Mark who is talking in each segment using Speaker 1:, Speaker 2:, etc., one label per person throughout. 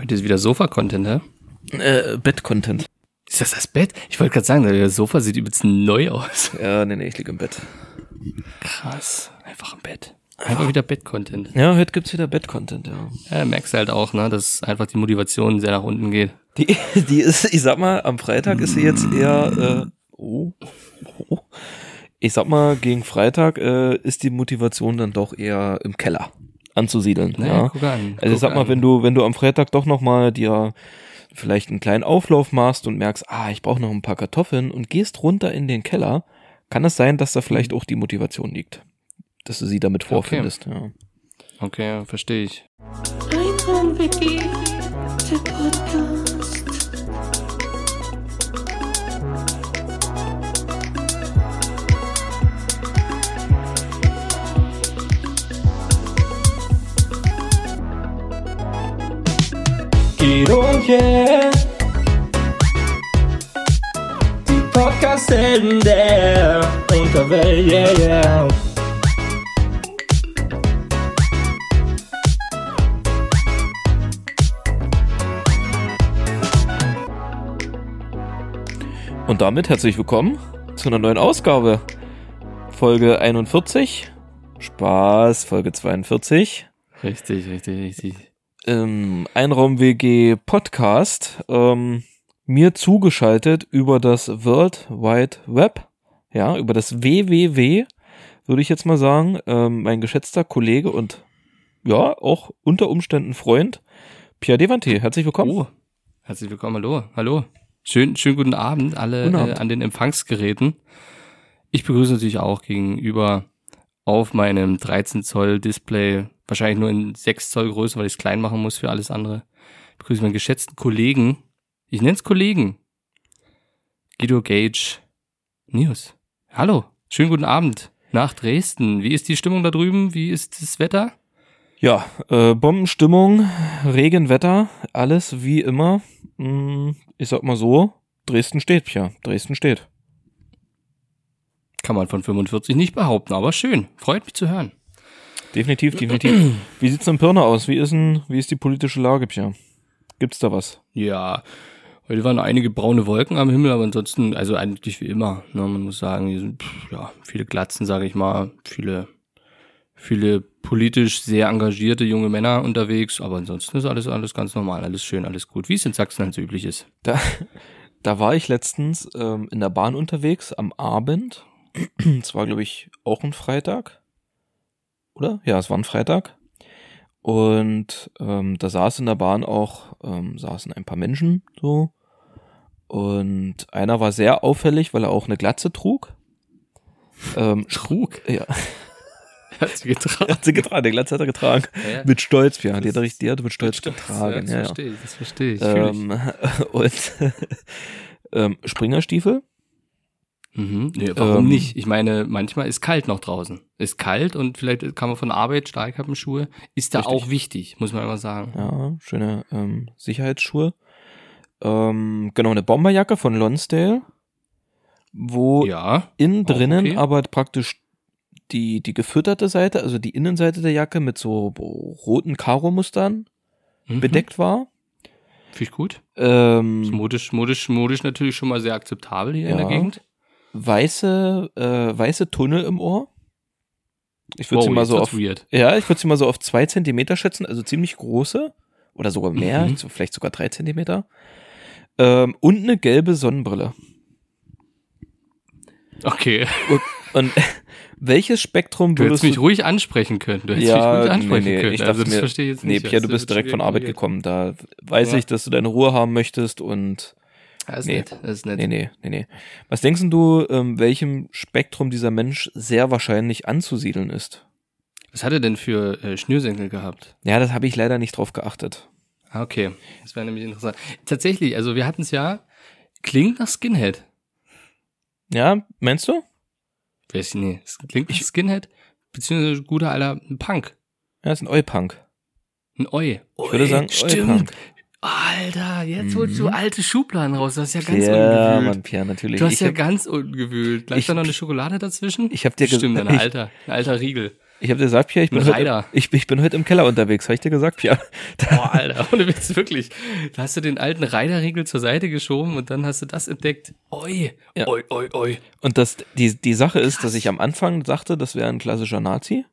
Speaker 1: Heute ist wieder Sofa-Content, hä?
Speaker 2: Äh, Bett-Content.
Speaker 1: Ist das das Bett? Ich wollte gerade sagen, das Sofa sieht übelst neu aus.
Speaker 2: Ja, nee, nee, ich liege im Bett.
Speaker 1: Krass. Einfach im Bett. Einfach wieder Bett-Content.
Speaker 2: Ja, heute gibt's wieder Bett-Content, ja.
Speaker 1: Ja, merkst du halt auch, ne, dass einfach die Motivation sehr nach unten geht.
Speaker 2: Die, die ist, ich sag mal, am Freitag ist sie jetzt eher, äh, oh, oh. Ich sag mal, gegen Freitag äh, ist die Motivation dann doch eher im Keller anzusiedeln.
Speaker 1: Naja,
Speaker 2: ja.
Speaker 1: guck an.
Speaker 2: Also ich
Speaker 1: guck
Speaker 2: sag mal,
Speaker 1: an.
Speaker 2: wenn du, wenn du am Freitag doch noch mal dir vielleicht einen kleinen Auflauf machst und merkst, ah, ich brauche noch ein paar Kartoffeln und gehst runter in den Keller, kann es sein, dass da vielleicht auch die Motivation liegt, dass du sie damit vorfindest. Ja.
Speaker 1: Okay, verstehe ich.
Speaker 3: Einhorn-Wiki, der Podcast.
Speaker 4: Guido und yeah. Die Podcast-Helden der Unterwelt, yeah, yeah.
Speaker 2: Und damit herzlich willkommen zu einer neuen Ausgabe. Folge 41. Spaß, Folge 42.
Speaker 1: Richtig, richtig, richtig.
Speaker 2: Ähm, Einraum-WG Podcast. Ähm, mir zugeschaltet über das World Wide Web. Ja, über das WWW, würde ich jetzt mal sagen. Ähm, mein geschätzter Kollege und ja, auch unter Umständen Freund, Pierre Devante. Herzlich willkommen.
Speaker 1: Oh, herzlich willkommen, hallo, hallo. Schön, schönen guten Abend alle
Speaker 2: Guten Abend.
Speaker 1: Äh, an den Empfangsgeräten. Ich begrüße natürlich auch gegenüber auf meinem 13 Zoll Display, wahrscheinlich nur in 6 Zoll Größe, weil ich es klein machen muss für alles andere. Ich begrüße meinen geschätzten Kollegen, ich nenne es Kollegen, Guido Gage News. Hallo, schönen guten Abend nach Dresden. Wie ist die Stimmung da drüben? Wie ist das Wetter?
Speaker 2: Ja, äh, Bombenstimmung, Regenwetter, alles wie immer. Mm, Ich sag mal so, Dresden steht, ja, Dresden steht.
Speaker 1: Kann man von 45 nicht behaupten, aber schön. Freut mich zu hören.
Speaker 2: Definitiv, definitiv. Wie sieht's in Pirna aus? Wie ist denn, wie ist die politische Lage, Pia? Gibt's da was?
Speaker 1: Ja, heute waren einige braune Wolken am Himmel, aber ansonsten, also eigentlich wie immer. Ne, man muss sagen, hier sind pff, ja, viele Glatzen, sage ich mal, viele, viele politisch sehr engagierte junge Männer unterwegs, aber ansonsten ist alles, alles ganz normal, alles schön, alles gut, wie es in Sachsen halt so üblich ist.
Speaker 2: Da, da war ich letztens ähm, in der Bahn unterwegs am Abend. Es war, glaube ich, auch ein Freitag. Oder? Ja, es war ein Freitag. Und ähm, da saß in der Bahn auch, ähm, saßen ein paar Menschen so. Und einer war sehr auffällig, weil er auch eine Glatze trug. Ähm,
Speaker 1: Trug?
Speaker 2: ja,
Speaker 1: Hat sie getragen.
Speaker 2: hat sie getragen, die Glatze hat er getragen.
Speaker 1: Ja.
Speaker 2: Mit Stolz, ja. Die hat er, richtig- die hat mit Stolz
Speaker 1: Ja,
Speaker 2: getragen.
Speaker 1: das
Speaker 2: Ja, ja.
Speaker 1: verstehe ich, das verstehe ich. fühl ich.
Speaker 2: Ähm, und ähm, Springerstiefel.
Speaker 1: Mhm. Nee, warum
Speaker 2: ähm,
Speaker 1: nicht? Ich meine, manchmal ist kalt noch draußen. Ist kalt und vielleicht kann man von Arbeit Stahlkappenschuhe. Ist da
Speaker 2: Richtig.
Speaker 1: auch wichtig, muss man mal sagen.
Speaker 2: Ja, schöne ähm, Sicherheitsschuhe. Ähm, genau, eine Bomberjacke von Lonsdale, wo
Speaker 1: Ja.
Speaker 2: innen drinnen
Speaker 1: okay.
Speaker 2: aber praktisch die, die gefütterte Seite, also die Innenseite der Jacke mit so roten Karo-Mustern
Speaker 1: Mhm.
Speaker 2: bedeckt war.
Speaker 1: Finde ich gut.
Speaker 2: Ähm,
Speaker 1: Ist modisch, modisch, modisch natürlich schon mal sehr akzeptabel hier in der
Speaker 2: Ja.
Speaker 1: Gegend.
Speaker 2: Weiße, äh, weiße Tunnel im Ohr. Ich würde sie
Speaker 1: Wow,
Speaker 2: mal
Speaker 1: jetzt
Speaker 2: so auf,
Speaker 1: weird.
Speaker 2: ja, ich würde sie mal so auf zwei Zentimeter schätzen, also ziemlich große oder sogar mehr,
Speaker 1: Mhm.
Speaker 2: so vielleicht sogar drei Zentimeter. Ähm, und eine gelbe Sonnenbrille.
Speaker 1: Okay.
Speaker 2: Und, und welches Spektrum
Speaker 1: Du hättest
Speaker 2: würdest
Speaker 1: mich ruhig ansprechen können. Du hättest mich
Speaker 2: ja,
Speaker 1: ruhig
Speaker 2: nee,
Speaker 1: ansprechen
Speaker 2: nee,
Speaker 1: können.
Speaker 2: ich
Speaker 1: also
Speaker 2: dachte
Speaker 1: das
Speaker 2: mir,
Speaker 1: verstehe ich jetzt
Speaker 2: nee,
Speaker 1: nicht.
Speaker 2: Pierre,
Speaker 1: Das
Speaker 2: du bist
Speaker 1: wird
Speaker 2: direkt von Arbeit gekommen. Da weiß
Speaker 1: Ja.
Speaker 2: ich, dass du deine Ruhe haben möchtest und
Speaker 1: Ja, ist
Speaker 2: Nee.
Speaker 1: nett. Das ist nett.
Speaker 2: nee, nee, nee, nee. Was denkst du, ähm, welchem Spektrum dieser Mensch sehr wahrscheinlich anzusiedeln ist?
Speaker 1: Was hat er denn für äh, Schnürsenkel gehabt?
Speaker 2: Ja, das habe ich leider nicht drauf geachtet.
Speaker 1: Ah, okay. Das wäre nämlich interessant. Tatsächlich, also wir hatten es ja, klingt nach Skinhead.
Speaker 2: Ja, meinst du?
Speaker 1: Weiß ich nicht. Es klingt nach Skinhead, beziehungsweise guter alter Punk.
Speaker 2: Ja, ist ein Oi-Punk.
Speaker 1: Ein Oi.
Speaker 2: Ich würde sagen,
Speaker 1: stimmt. Alter, jetzt holst du
Speaker 2: Mhm.
Speaker 1: alte Schubladen raus. Das ist ja ganz
Speaker 2: Ja,
Speaker 1: ungewühlt.
Speaker 2: Mann, Pierre, natürlich.
Speaker 1: Du hast
Speaker 2: ich
Speaker 1: ja
Speaker 2: hab,
Speaker 1: ganz ungewühlt.
Speaker 2: Ich-
Speaker 1: da noch eine Schokolade dazwischen?
Speaker 2: ich hab dir
Speaker 1: Stimmt,
Speaker 2: gesagt-
Speaker 1: ein
Speaker 2: ich-
Speaker 1: alter, ein alter Riegel.
Speaker 2: Ich habe dir gesagt, Pierre, ich bin,
Speaker 1: Ein
Speaker 2: heute, ich, ich bin heute im Keller unterwegs. Habe ich dir gesagt, Pierre?
Speaker 1: Boah, Alter, ohne Witz, wirklich. Da hast du den alten Reiterriegel zur Seite geschoben und dann hast du das entdeckt. Oi,
Speaker 2: Ja.
Speaker 1: oi, oi, oi.
Speaker 2: Und das, die, die Sache ist, dass ich am Anfang dachte, das wäre ein klassischer Nazi.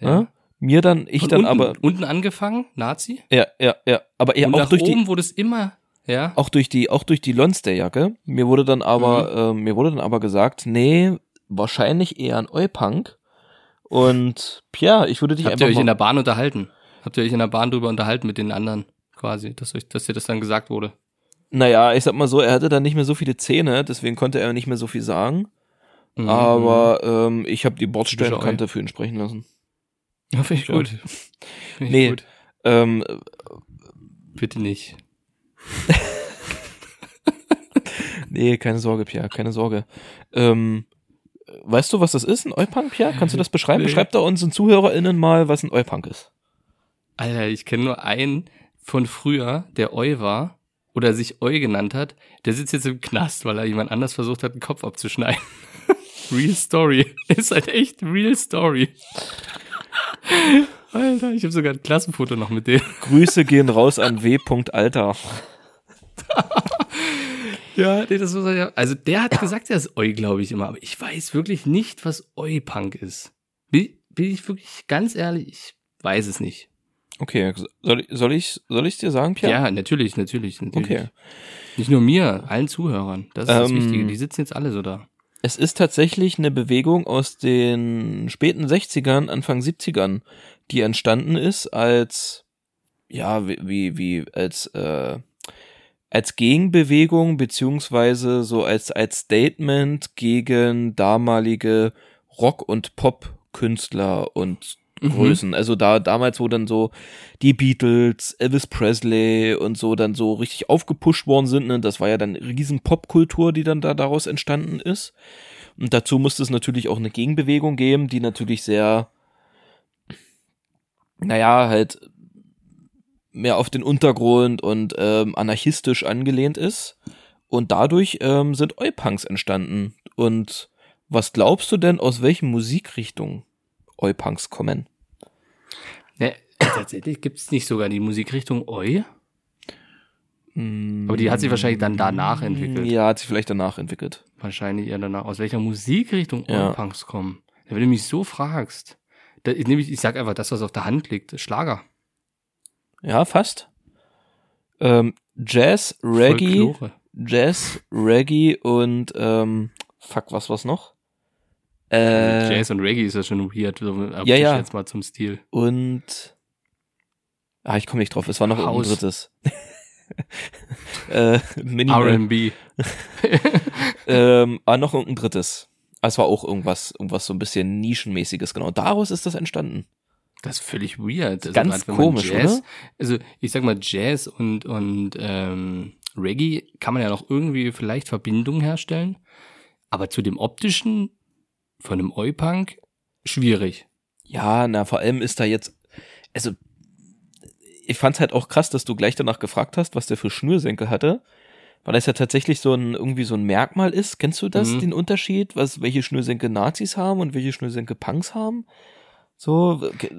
Speaker 2: Ja.
Speaker 1: Ja.
Speaker 2: Mir dann, ich
Speaker 1: Von
Speaker 2: dann
Speaker 1: unten,
Speaker 2: aber,
Speaker 1: unten angefangen, Nazi.
Speaker 2: ja, ja, ja, aber eher
Speaker 1: und
Speaker 2: auch
Speaker 1: nach
Speaker 2: durch
Speaker 1: oben
Speaker 2: die,
Speaker 1: wurde es immer, ja.
Speaker 2: auch durch die, auch durch die Lonsdale-Jacke. Mir wurde dann aber,
Speaker 1: Mhm.
Speaker 2: äh, mir wurde dann aber gesagt, nee, wahrscheinlich eher ein Eupunk. Und Pierre, ich würde dich
Speaker 1: Habt
Speaker 2: einfach
Speaker 1: ihr euch in der Bahn unterhalten? Habt ihr euch in der Bahn drüber unterhalten mit den anderen quasi, dass, euch, dass dir das dann gesagt wurde?
Speaker 2: naja, ich sag mal so, er hatte dann nicht mehr so viele Zähne, deswegen konnte er nicht mehr so viel sagen.
Speaker 1: Mhm.
Speaker 2: Aber ähm, ich habe die kannte für ihn sprechen lassen.
Speaker 1: Ja, finde ich gut. Find ich
Speaker 2: Nee.
Speaker 1: gut.
Speaker 2: Ähm,
Speaker 1: Bitte nicht.
Speaker 2: nee, keine Sorge, Pierre, keine Sorge. Ähm, weißt du, was das ist, ein Eupunk, Pierre? Kannst du das beschreiben?
Speaker 1: Nee.
Speaker 2: Beschreib da unseren ZuhörerInnen mal, was ein Eupunk ist.
Speaker 1: Alter, ich kenne nur einen von früher, der Eu war oder sich Eu genannt hat. Der sitzt jetzt im Knast, weil er jemand anders versucht hat, den Kopf abzuschneiden. real Story. Ist halt echt Real Story. Alter, ich habe sogar ein Klassenfoto noch mit dem.
Speaker 2: Grüße gehen raus an W. Alter.
Speaker 1: Ja, nee, das muss er ja. Also der hat gesagt, er ist Eu, glaube ich immer, aber ich weiß wirklich nicht, was Eu-Punk ist. Bin, bin ich wirklich ganz ehrlich, ich weiß es nicht.
Speaker 2: Okay, soll, ich- soll ich soll ich dir sagen, Pierre?
Speaker 1: Ja, natürlich, natürlich, natürlich.
Speaker 2: Okay.
Speaker 1: Nicht nur mir, allen Zuhörern. Das ist das
Speaker 2: Ähm,
Speaker 1: Wichtige. Die sitzen jetzt alle so da.
Speaker 2: Es ist tatsächlich eine Bewegung aus den späten 60ern, Anfang 70ern, die entstanden ist als, ja, wie, wie, als, äh, als Gegenbewegung, beziehungsweise so als, als Statement gegen damalige Rock- und Pop-Künstler und
Speaker 1: Mhm.
Speaker 2: Größen. Also da damals, wo dann so die Beatles, Elvis Presley und so dann so richtig aufgepusht worden sind, ne? das war ja dann riesen Popkultur, die dann da daraus entstanden ist. Und dazu musste es natürlich auch eine Gegenbewegung geben, die natürlich sehr, naja, halt mehr auf den Untergrund und ähm, anarchistisch angelehnt ist. Und dadurch ähm, sind Eupunks entstanden. Und was glaubst du denn, aus welchen Musikrichtungen Eupunks kommen?
Speaker 1: Ne, tatsächlich gibt es nicht sogar die Musikrichtung Eu. Aber die hat sich wahrscheinlich dann danach entwickelt.
Speaker 2: Ja, hat sich vielleicht danach entwickelt.
Speaker 1: Wahrscheinlich eher danach. Aus welcher Musikrichtung
Speaker 2: Ja.
Speaker 1: Eu-Punks kommen. Wenn du mich so fragst, da, ich, ich, ich sag einfach das, was auf der Hand liegt. Schlager.
Speaker 2: Ja, fast. Ähm, Jazz, Reggae,
Speaker 1: Folklore.
Speaker 2: Jazz, Reggae und ähm, fuck, was was noch? Äh,
Speaker 1: Jazz und Reggae ist ja schon weird. So,
Speaker 2: Ja, ja.
Speaker 1: Jetzt mal zum Stil.
Speaker 2: und ah, ich komme nicht drauf. Es war noch ein drittes. äh.
Speaker 1: R&B.
Speaker 2: ähm, ah, noch ein drittes. Ah, Es war auch irgendwas, irgendwas so ein bisschen nischenmäßiges. Genau, daraus ist das entstanden.
Speaker 1: Das ist völlig weird. Also
Speaker 2: Ganz komisch,
Speaker 1: Jazz,
Speaker 2: oder?
Speaker 1: Also ich sag mal, Jazz und, und ähm, Reggae kann man ja noch irgendwie vielleicht Verbindungen herstellen. Aber zu dem optischen von einem Oi-Punk schwierig.
Speaker 2: Ja, na, vor allem ist da jetzt, also, ich fand's halt auch krass, dass du gleich danach gefragt hast, was der für Schnürsenkel hatte, weil das ja tatsächlich so ein, irgendwie so ein Merkmal ist. Kennst du das,
Speaker 1: Mhm.
Speaker 2: den Unterschied, was, welche Schnürsenkel Nazis haben und welche Schnürsenkel Punks haben? So, okay,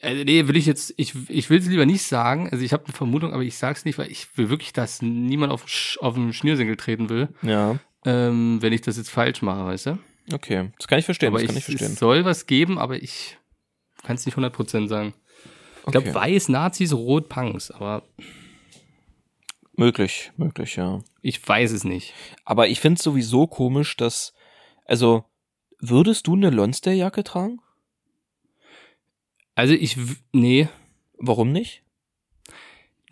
Speaker 1: Also, nee, will ich jetzt, ich, ich will es lieber nicht sagen. Also ich habe eine Vermutung, aber ich sag's nicht, weil ich will wirklich, dass niemand auf, auf den Schnürsenkel treten will,
Speaker 2: ja,
Speaker 1: ähm, wenn ich das jetzt falsch mache, weißt du?
Speaker 2: Okay, das kann ich verstehen,
Speaker 1: aber
Speaker 2: das
Speaker 1: ich,
Speaker 2: kann ich verstehen.
Speaker 1: es soll was geben, aber ich kann es nicht 100% sagen. Ich glaube,
Speaker 2: Okay.
Speaker 1: weiß Nazis, rot Punks, aber
Speaker 2: Möglich, möglich, ja.
Speaker 1: ich weiß es nicht.
Speaker 2: Aber ich find's sowieso komisch, dass, also, würdest du eine Lonsdale-Jacke tragen?
Speaker 1: Also ich, w- nee,
Speaker 2: Warum nicht?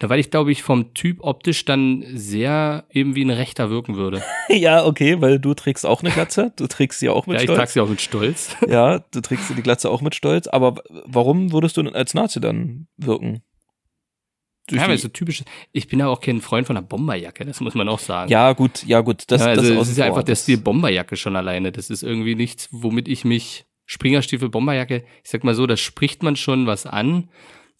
Speaker 1: Weil ich glaube ich vom Typ optisch dann sehr eben wie ein Rechter wirken würde.
Speaker 2: ja, okay, weil du trägst auch eine Glatze, du trägst sie auch mit
Speaker 1: ja, ich
Speaker 2: Stolz.
Speaker 1: trage sie auch mit Stolz.
Speaker 2: Ja, du trägst die Glatze auch mit Stolz, aber warum würdest du denn als Nazi dann wirken?
Speaker 1: Ja,
Speaker 2: die-
Speaker 1: so typisch. Ich bin ja auch kein Freund von einer Bomberjacke, das muss man auch sagen.
Speaker 2: ja, gut, ja, gut, das,
Speaker 1: ja, also
Speaker 2: das
Speaker 1: es ist ja einfach der Stil Bomberjacke schon alleine. Das ist irgendwie nichts, womit ich mich Springerstiefel Bomberjacke, ich sag mal so, da spricht man schon was an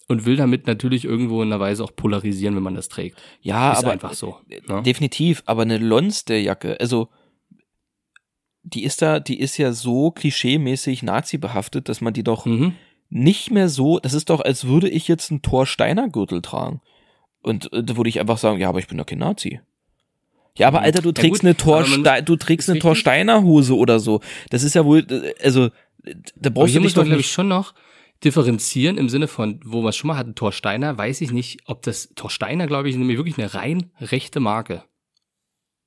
Speaker 1: und will damit natürlich irgendwo in einer Weise auch polarisieren, wenn man das trägt.
Speaker 2: Ja,
Speaker 1: ist
Speaker 2: aber
Speaker 1: einfach so. Ne?
Speaker 2: definitiv, aber eine Lonsdale-Jacke, also die ist da, die ist ja so klischeemäßig Nazi behaftet, dass man die doch
Speaker 1: Mhm.
Speaker 2: nicht mehr so, das ist doch, als würde ich jetzt einen Thor Steiner Gürtel tragen. Und äh, da würde ich einfach sagen, ja, aber ich bin doch kein Nazi. Ja, aber
Speaker 1: Mhm.
Speaker 2: Alter, du
Speaker 1: Ja,
Speaker 2: trägst
Speaker 1: gut,
Speaker 2: eine Thor,
Speaker 1: aber man-
Speaker 2: Ste- du trägst eine Thor
Speaker 1: richtig.
Speaker 2: Steiner Hose oder so. Das ist ja wohl, äh, also, äh, da brauchst du dich doch
Speaker 1: glaube ich,
Speaker 2: nicht.
Speaker 1: schon noch differenzieren im Sinne von, wo wir es schon mal hatten, Thor Steiner, weiß ich nicht, ob das Thor Steiner, glaube ich, ist nämlich wirklich eine rein rechte Marke.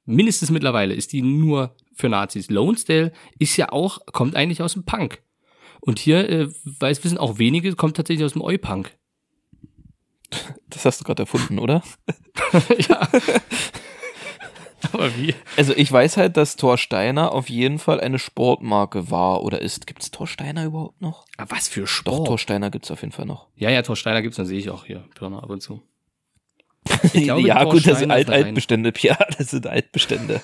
Speaker 1: Mindestens mittlerweile ist die nur für Nazis. Lonesdale ist ja auch, kommt eigentlich aus dem Punk. Und hier, äh, weiß wissen auch wenige, kommt tatsächlich aus dem Oi-Punk.
Speaker 2: Das hast du gerade erfunden, oder?
Speaker 1: ja. Aber wie?
Speaker 2: Also ich weiß halt, dass Thor Steiner auf jeden Fall eine Sportmarke war oder ist. Gibt's Thor Steiner überhaupt noch?
Speaker 1: Ah, was für
Speaker 2: Doch,
Speaker 1: Sport.
Speaker 2: Thor Steiner gibt's auf jeden Fall noch.
Speaker 1: ja, ja, Thor Steiner gibt's, dann sehe ich auch hier, Pirna, ab und zu. Ich glaube,
Speaker 2: ja, gut, das sind Alt
Speaker 1: eine
Speaker 2: Altbestände, Pia, das sind Altbestände.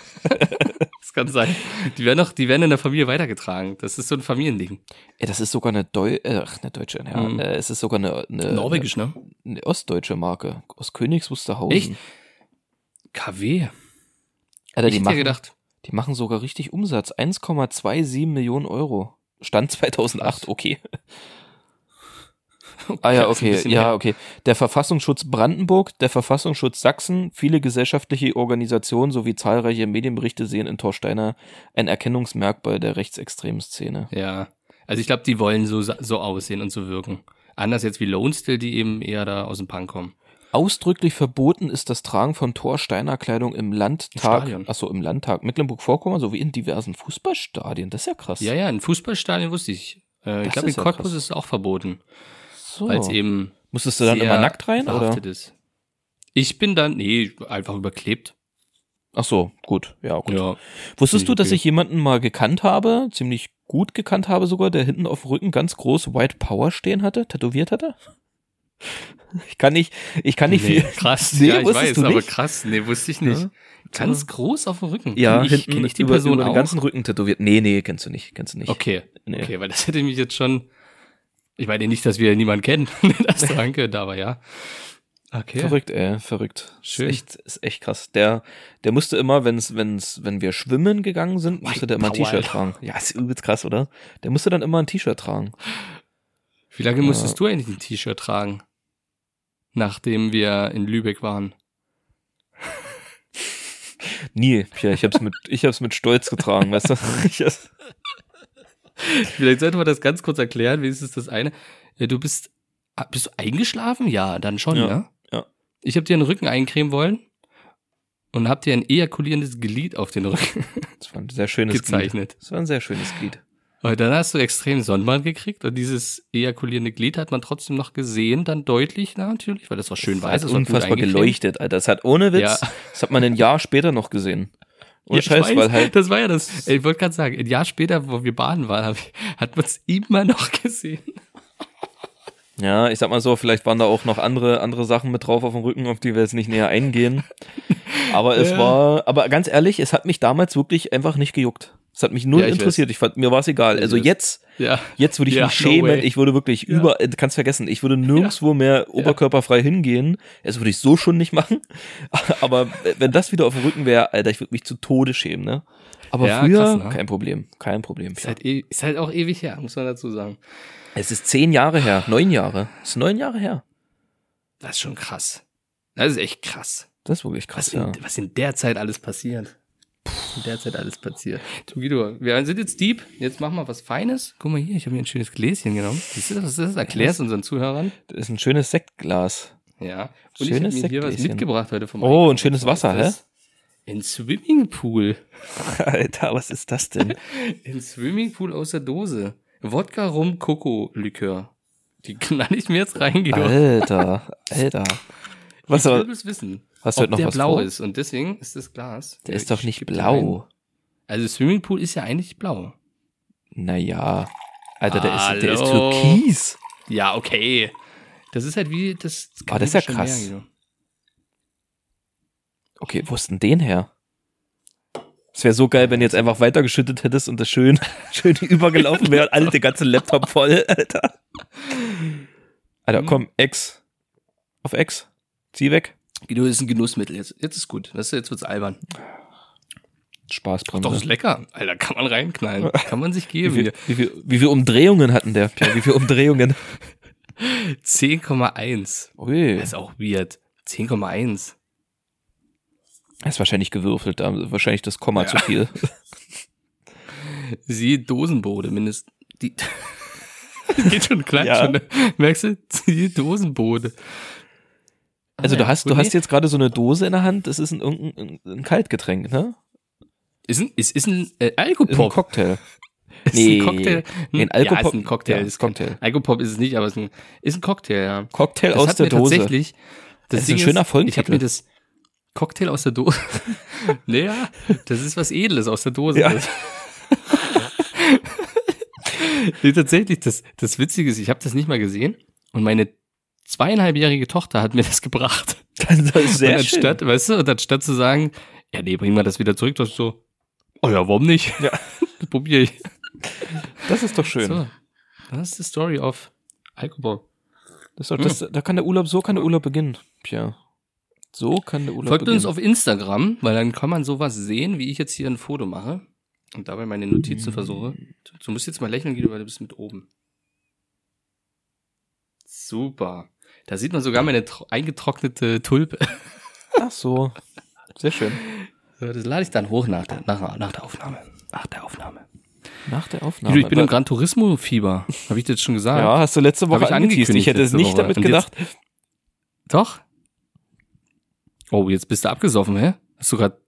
Speaker 1: Das kann sein. Die werden noch, die werden in der Familie weitergetragen. Das ist so ein Familiending.
Speaker 2: Ey, das ist sogar eine Deu äh, ach, eine deutsche, ja.
Speaker 1: Mhm.
Speaker 2: Äh, es ist sogar eine, eine,
Speaker 1: Norwegisch, ne?
Speaker 2: eine ostdeutsche Marke aus Königs Wusterhausen.
Speaker 1: Echt? KW.
Speaker 2: Alter,
Speaker 1: ich
Speaker 2: die
Speaker 1: hätte
Speaker 2: machen,
Speaker 1: gedacht,
Speaker 2: die machen sogar richtig Umsatz. 1,27 Millionen Euro. Stand 2008,
Speaker 1: Krass.
Speaker 2: okay. Ah ja, okay, ja,
Speaker 1: mehr.
Speaker 2: okay. Der Verfassungsschutz Brandenburg, der Verfassungsschutz Sachsen, viele gesellschaftliche Organisationen sowie zahlreiche Medienberichte sehen in Torsteiner ein Erkennungsmerkmal der rechtsextremen Szene.
Speaker 1: Ja. Also ich glaube, die wollen so, so aussehen und so wirken. Anders jetzt wie Lone Still, die eben eher da aus dem Punk kommen.
Speaker 2: Ausdrücklich verboten ist das Tragen von Torsteiner Kleidung im Landtag,
Speaker 1: Stadion.
Speaker 2: achso, im Landtag Mecklenburg-Vorpommern sowie in diversen Fußballstadien. Das ist ja krass.
Speaker 1: Ja, ja, in Fußballstadien wusste ich. Äh, ich glaube, in
Speaker 2: ja
Speaker 1: Cottbus
Speaker 2: krass.
Speaker 1: ist es auch verboten,
Speaker 2: so.
Speaker 1: weil es eben
Speaker 2: Musstest du dann immer nackt rein, oder?
Speaker 1: ist. Ich bin dann, nee, einfach überklebt.
Speaker 2: Ach so, gut, ja, gut.
Speaker 1: Ja.
Speaker 2: Wusstest du, dass
Speaker 1: Okay.
Speaker 2: ich jemanden mal gekannt habe, ziemlich gut gekannt habe sogar, der hinten auf dem Rücken ganz groß White Power stehen hatte, tätowiert hatte? Ich kann nicht, ich kann nicht
Speaker 1: nee,
Speaker 2: viel.
Speaker 1: krass.
Speaker 2: Nee,
Speaker 1: ja, ich weiß,
Speaker 2: du
Speaker 1: aber
Speaker 2: nicht?
Speaker 1: krass. Nee, wusste ich nicht.
Speaker 2: Ja.
Speaker 1: Ganz groß auf dem Rücken.
Speaker 2: Ja,
Speaker 1: kenn ich, kenn ich die
Speaker 2: über,
Speaker 1: Person
Speaker 2: über den ganzen Rücken tätowiert. Nee, nee, kennst du nicht, kennst du nicht.
Speaker 1: Okay,
Speaker 2: Nee.
Speaker 1: okay, weil das hätte mich jetzt schon. Ich meine nicht, dass wir niemanden kennen, das sagen könnte, aber ja. Okay.
Speaker 2: Verrückt, ey, verrückt.
Speaker 1: Schön.
Speaker 2: Ist echt, ist echt krass. Der, der musste immer, wenn's, wenn's, wenn wir schwimmen gegangen sind, musste
Speaker 1: White
Speaker 2: der immer ein T-Shirt tragen. Ja, ist übelst krass, oder? Der musste dann immer ein T-Shirt tragen.
Speaker 1: Wie lange musstest du eigentlich ein T-Shirt tragen? Nachdem wir in Lübeck waren.
Speaker 2: Nie, Pierre, ich hab's mit, ich hab's mit Stolz getragen, weißt du?
Speaker 1: Vielleicht sollte man das ganz kurz erklären. Wenigstens das eine. Ja, Du bist, ah, bist du eingeschlafen? Ja, dann schon,
Speaker 2: Ja,
Speaker 1: ne?
Speaker 2: ja.
Speaker 1: Ich habe dir den Rücken eincremen wollen und hab dir ein ejakulierendes Glied auf den Rücken
Speaker 2: das war ein sehr schönes Glied.
Speaker 1: gezeichnet.
Speaker 2: Das war ein sehr schönes Glied.
Speaker 1: Und dann hast du extrem Sonnenbrand gekriegt und dieses ejakulierende Glied hat man trotzdem noch gesehen, dann deutlich natürlich, weil das war schön
Speaker 2: Das
Speaker 1: weiß.
Speaker 2: hat
Speaker 1: das war gut
Speaker 2: unfassbar geleuchtet, Alter. Das hat ohne Witz,
Speaker 1: Ja.
Speaker 2: das hat man ein Jahr später noch gesehen. Ohne
Speaker 1: Ja, ich
Speaker 2: Scheiß, weil halt,
Speaker 1: das war ja das. Ich wollte gerade sagen, ein Jahr später, wo wir baden waren, hat man es immer noch gesehen.
Speaker 2: ja, ich sag mal so, vielleicht waren da auch noch andere, andere Sachen mit drauf auf dem Rücken, auf die wir jetzt nicht näher eingehen. Aber es
Speaker 1: Ja.
Speaker 2: war, aber ganz ehrlich, es hat mich damals wirklich einfach nicht gejuckt. Es hat mich null
Speaker 1: Ja, ich
Speaker 2: interessiert. Ich fand, mir war es egal. Also
Speaker 1: weiß.
Speaker 2: jetzt,
Speaker 1: Ja.
Speaker 2: jetzt würde ich
Speaker 1: Ja,
Speaker 2: mich
Speaker 1: no
Speaker 2: schämen.
Speaker 1: way.
Speaker 2: ich würde wirklich
Speaker 1: Ja.
Speaker 2: über, äh, kannst vergessen, ich würde nirgendwo mehr oberkörperfrei hingehen. Das würde ich so schon nicht machen. Aber wenn das wieder auf dem Rücken wäre, Alter, ich würde mich zu Tode schämen, ne? Aber früher,
Speaker 1: krass, ne?
Speaker 2: kein Problem, kein Problem.
Speaker 1: Ist halt, e ist halt auch ewig her, muss man dazu sagen.
Speaker 2: Es ist zehn Jahre her, neun Jahre. Es ist neun Jahre her.
Speaker 1: Das ist schon krass. Das ist echt krass.
Speaker 2: Das ist wirklich krass,
Speaker 1: Was in,
Speaker 2: ja.
Speaker 1: was in der Zeit alles passiert. In der Zeit alles passiert. Du Guido, wir sind jetzt deep. Jetzt machen wir was Feines. Guck mal hier, ich habe mir ein schönes Gläschen genommen. Siehst du, was das ist? Erklär's unseren Zuhörern.
Speaker 2: Das ist ein schönes Sektglas.
Speaker 1: Ja. Und ich habe
Speaker 2: Schönes
Speaker 1: mir hier was mitgebracht heute vom
Speaker 2: Oh, ein schönes Wasser,
Speaker 1: das Ein Swimmingpool.
Speaker 2: Alter, was ist das denn?
Speaker 1: Ein Swimmingpool aus der Dose. Wodka Rum Coco Likör. Die knall ich mir jetzt rein, Guido.
Speaker 2: Alter, Alter. Was
Speaker 1: ich will es wissen.
Speaker 2: Hast du heute noch
Speaker 1: der
Speaker 2: was
Speaker 1: blau
Speaker 2: vor?
Speaker 1: ist. Und deswegen ist das Glas.
Speaker 2: Der ist doch nicht
Speaker 1: ein.
Speaker 2: blau.
Speaker 1: Also Swimmingpool ist ja eigentlich blau.
Speaker 2: Naja. Alter, der ist, der ist türkis.
Speaker 1: Ja, okay. Das ist halt wie das.
Speaker 2: Ah, das ist ja krass.
Speaker 1: Meer.
Speaker 2: Okay, wo ist denn den her? Es wäre so geil, wenn du jetzt einfach weitergeschüttet hättest und das schön, schön übergelaufen wäre und alle den ganzen Laptop voll, Alter. Alter,
Speaker 1: Hm.
Speaker 2: komm, Ex. Auf Ex. Zieh weg.
Speaker 1: Guido ist ein Genussmittel. Jetzt, jetzt ist gut. Das, jetzt wird's albern.
Speaker 2: Spaßbremse.
Speaker 1: Doch, ist lecker. Alter, kann man reinknallen. Kann man sich
Speaker 2: wie,
Speaker 1: geben.
Speaker 2: viel, wie, viel, wie viel Umdrehungen hatten der? Pierre? Wie viele Umdrehungen?
Speaker 1: 10,1.
Speaker 2: Ui,
Speaker 1: Das ist auch weird. 10,1.
Speaker 2: ist wahrscheinlich gewürfelt, da wahrscheinlich das Komma zu viel.
Speaker 1: Siehe Dosenbode, mindestens. Die Geht schon klein
Speaker 2: Ja.
Speaker 1: schon. ne? Merkst du? Siehe Dosenbode.
Speaker 2: Also du
Speaker 1: ja,
Speaker 2: hast, du hast jetzt gerade so eine Dose in der Hand, das ist ein, ein, ein Kaltgetränk, ne?
Speaker 1: Ist ein, ist, ist ein äh,
Speaker 2: Ist ein
Speaker 1: Alkopop.
Speaker 2: Cocktail.
Speaker 1: Ist
Speaker 2: Nee.
Speaker 1: ein Cocktail.
Speaker 2: Nee, ein
Speaker 1: Ja,
Speaker 2: Alkopop-
Speaker 1: ist ein Cocktail.
Speaker 2: ja,
Speaker 1: ist kein-
Speaker 2: Cocktail.
Speaker 1: Alkopop ist es nicht, aber es ist ein, ist ein Cocktail, ja.
Speaker 2: Cocktail
Speaker 1: Das
Speaker 2: aus der Dose.
Speaker 1: Tatsächlich, das,
Speaker 2: Das ist
Speaker 1: Ding
Speaker 2: ein schöner
Speaker 1: Ich habe
Speaker 2: Folgentitel.
Speaker 1: mir das Cocktail aus der Dose. naja, das ist was Edles aus der Dose.
Speaker 2: Ja.
Speaker 1: nee, tatsächlich, das, das Witzige ist, ich habe das nicht mal gesehen und meine zweieinhalbjährige Tochter hat mir das gebracht.
Speaker 2: Das ist sehr
Speaker 1: und
Speaker 2: schön.
Speaker 1: anstatt, weißt du, und anstatt zu sagen, ja, nee, bring mal das wieder zurück, ist so, oh ja, warum nicht?
Speaker 2: Ja.
Speaker 1: Das probiere ich.
Speaker 2: Das ist doch schön.
Speaker 1: So, das ist die Story of Alkohol.
Speaker 2: Das doch, das, da kann der Urlaub, so kann der Urlaub beginnen, Pierre. So kann der Urlaub
Speaker 1: Folgt
Speaker 2: beginnen.
Speaker 1: uns auf Instagram, weil dann kann man sowas sehen, wie ich jetzt hier ein Foto mache und dabei meine Notizen versuche. Du, du musst jetzt mal lächeln, Guido, weil du bist mit oben. Super. Da sieht man sogar meine tro- eingetrocknete Tulpe.
Speaker 2: Ach so. Sehr schön.
Speaker 1: So, Das lade ich dann hoch nach der, nach, nach der Aufnahme. Nach der Aufnahme.
Speaker 2: Nach der Aufnahme.
Speaker 1: Ich bin im Gran Turismo Fieber. Habe ich dir jetzt schon gesagt?
Speaker 2: Ja, hast du letzte Woche
Speaker 1: Hab ich.
Speaker 2: Ich
Speaker 1: angekündigt
Speaker 2: hätte es nicht
Speaker 1: Woche.
Speaker 2: damit
Speaker 1: Und jetzt-
Speaker 2: gedacht.
Speaker 1: Doch. Oh, jetzt bist du abgesoffen, hä? Hast du gerade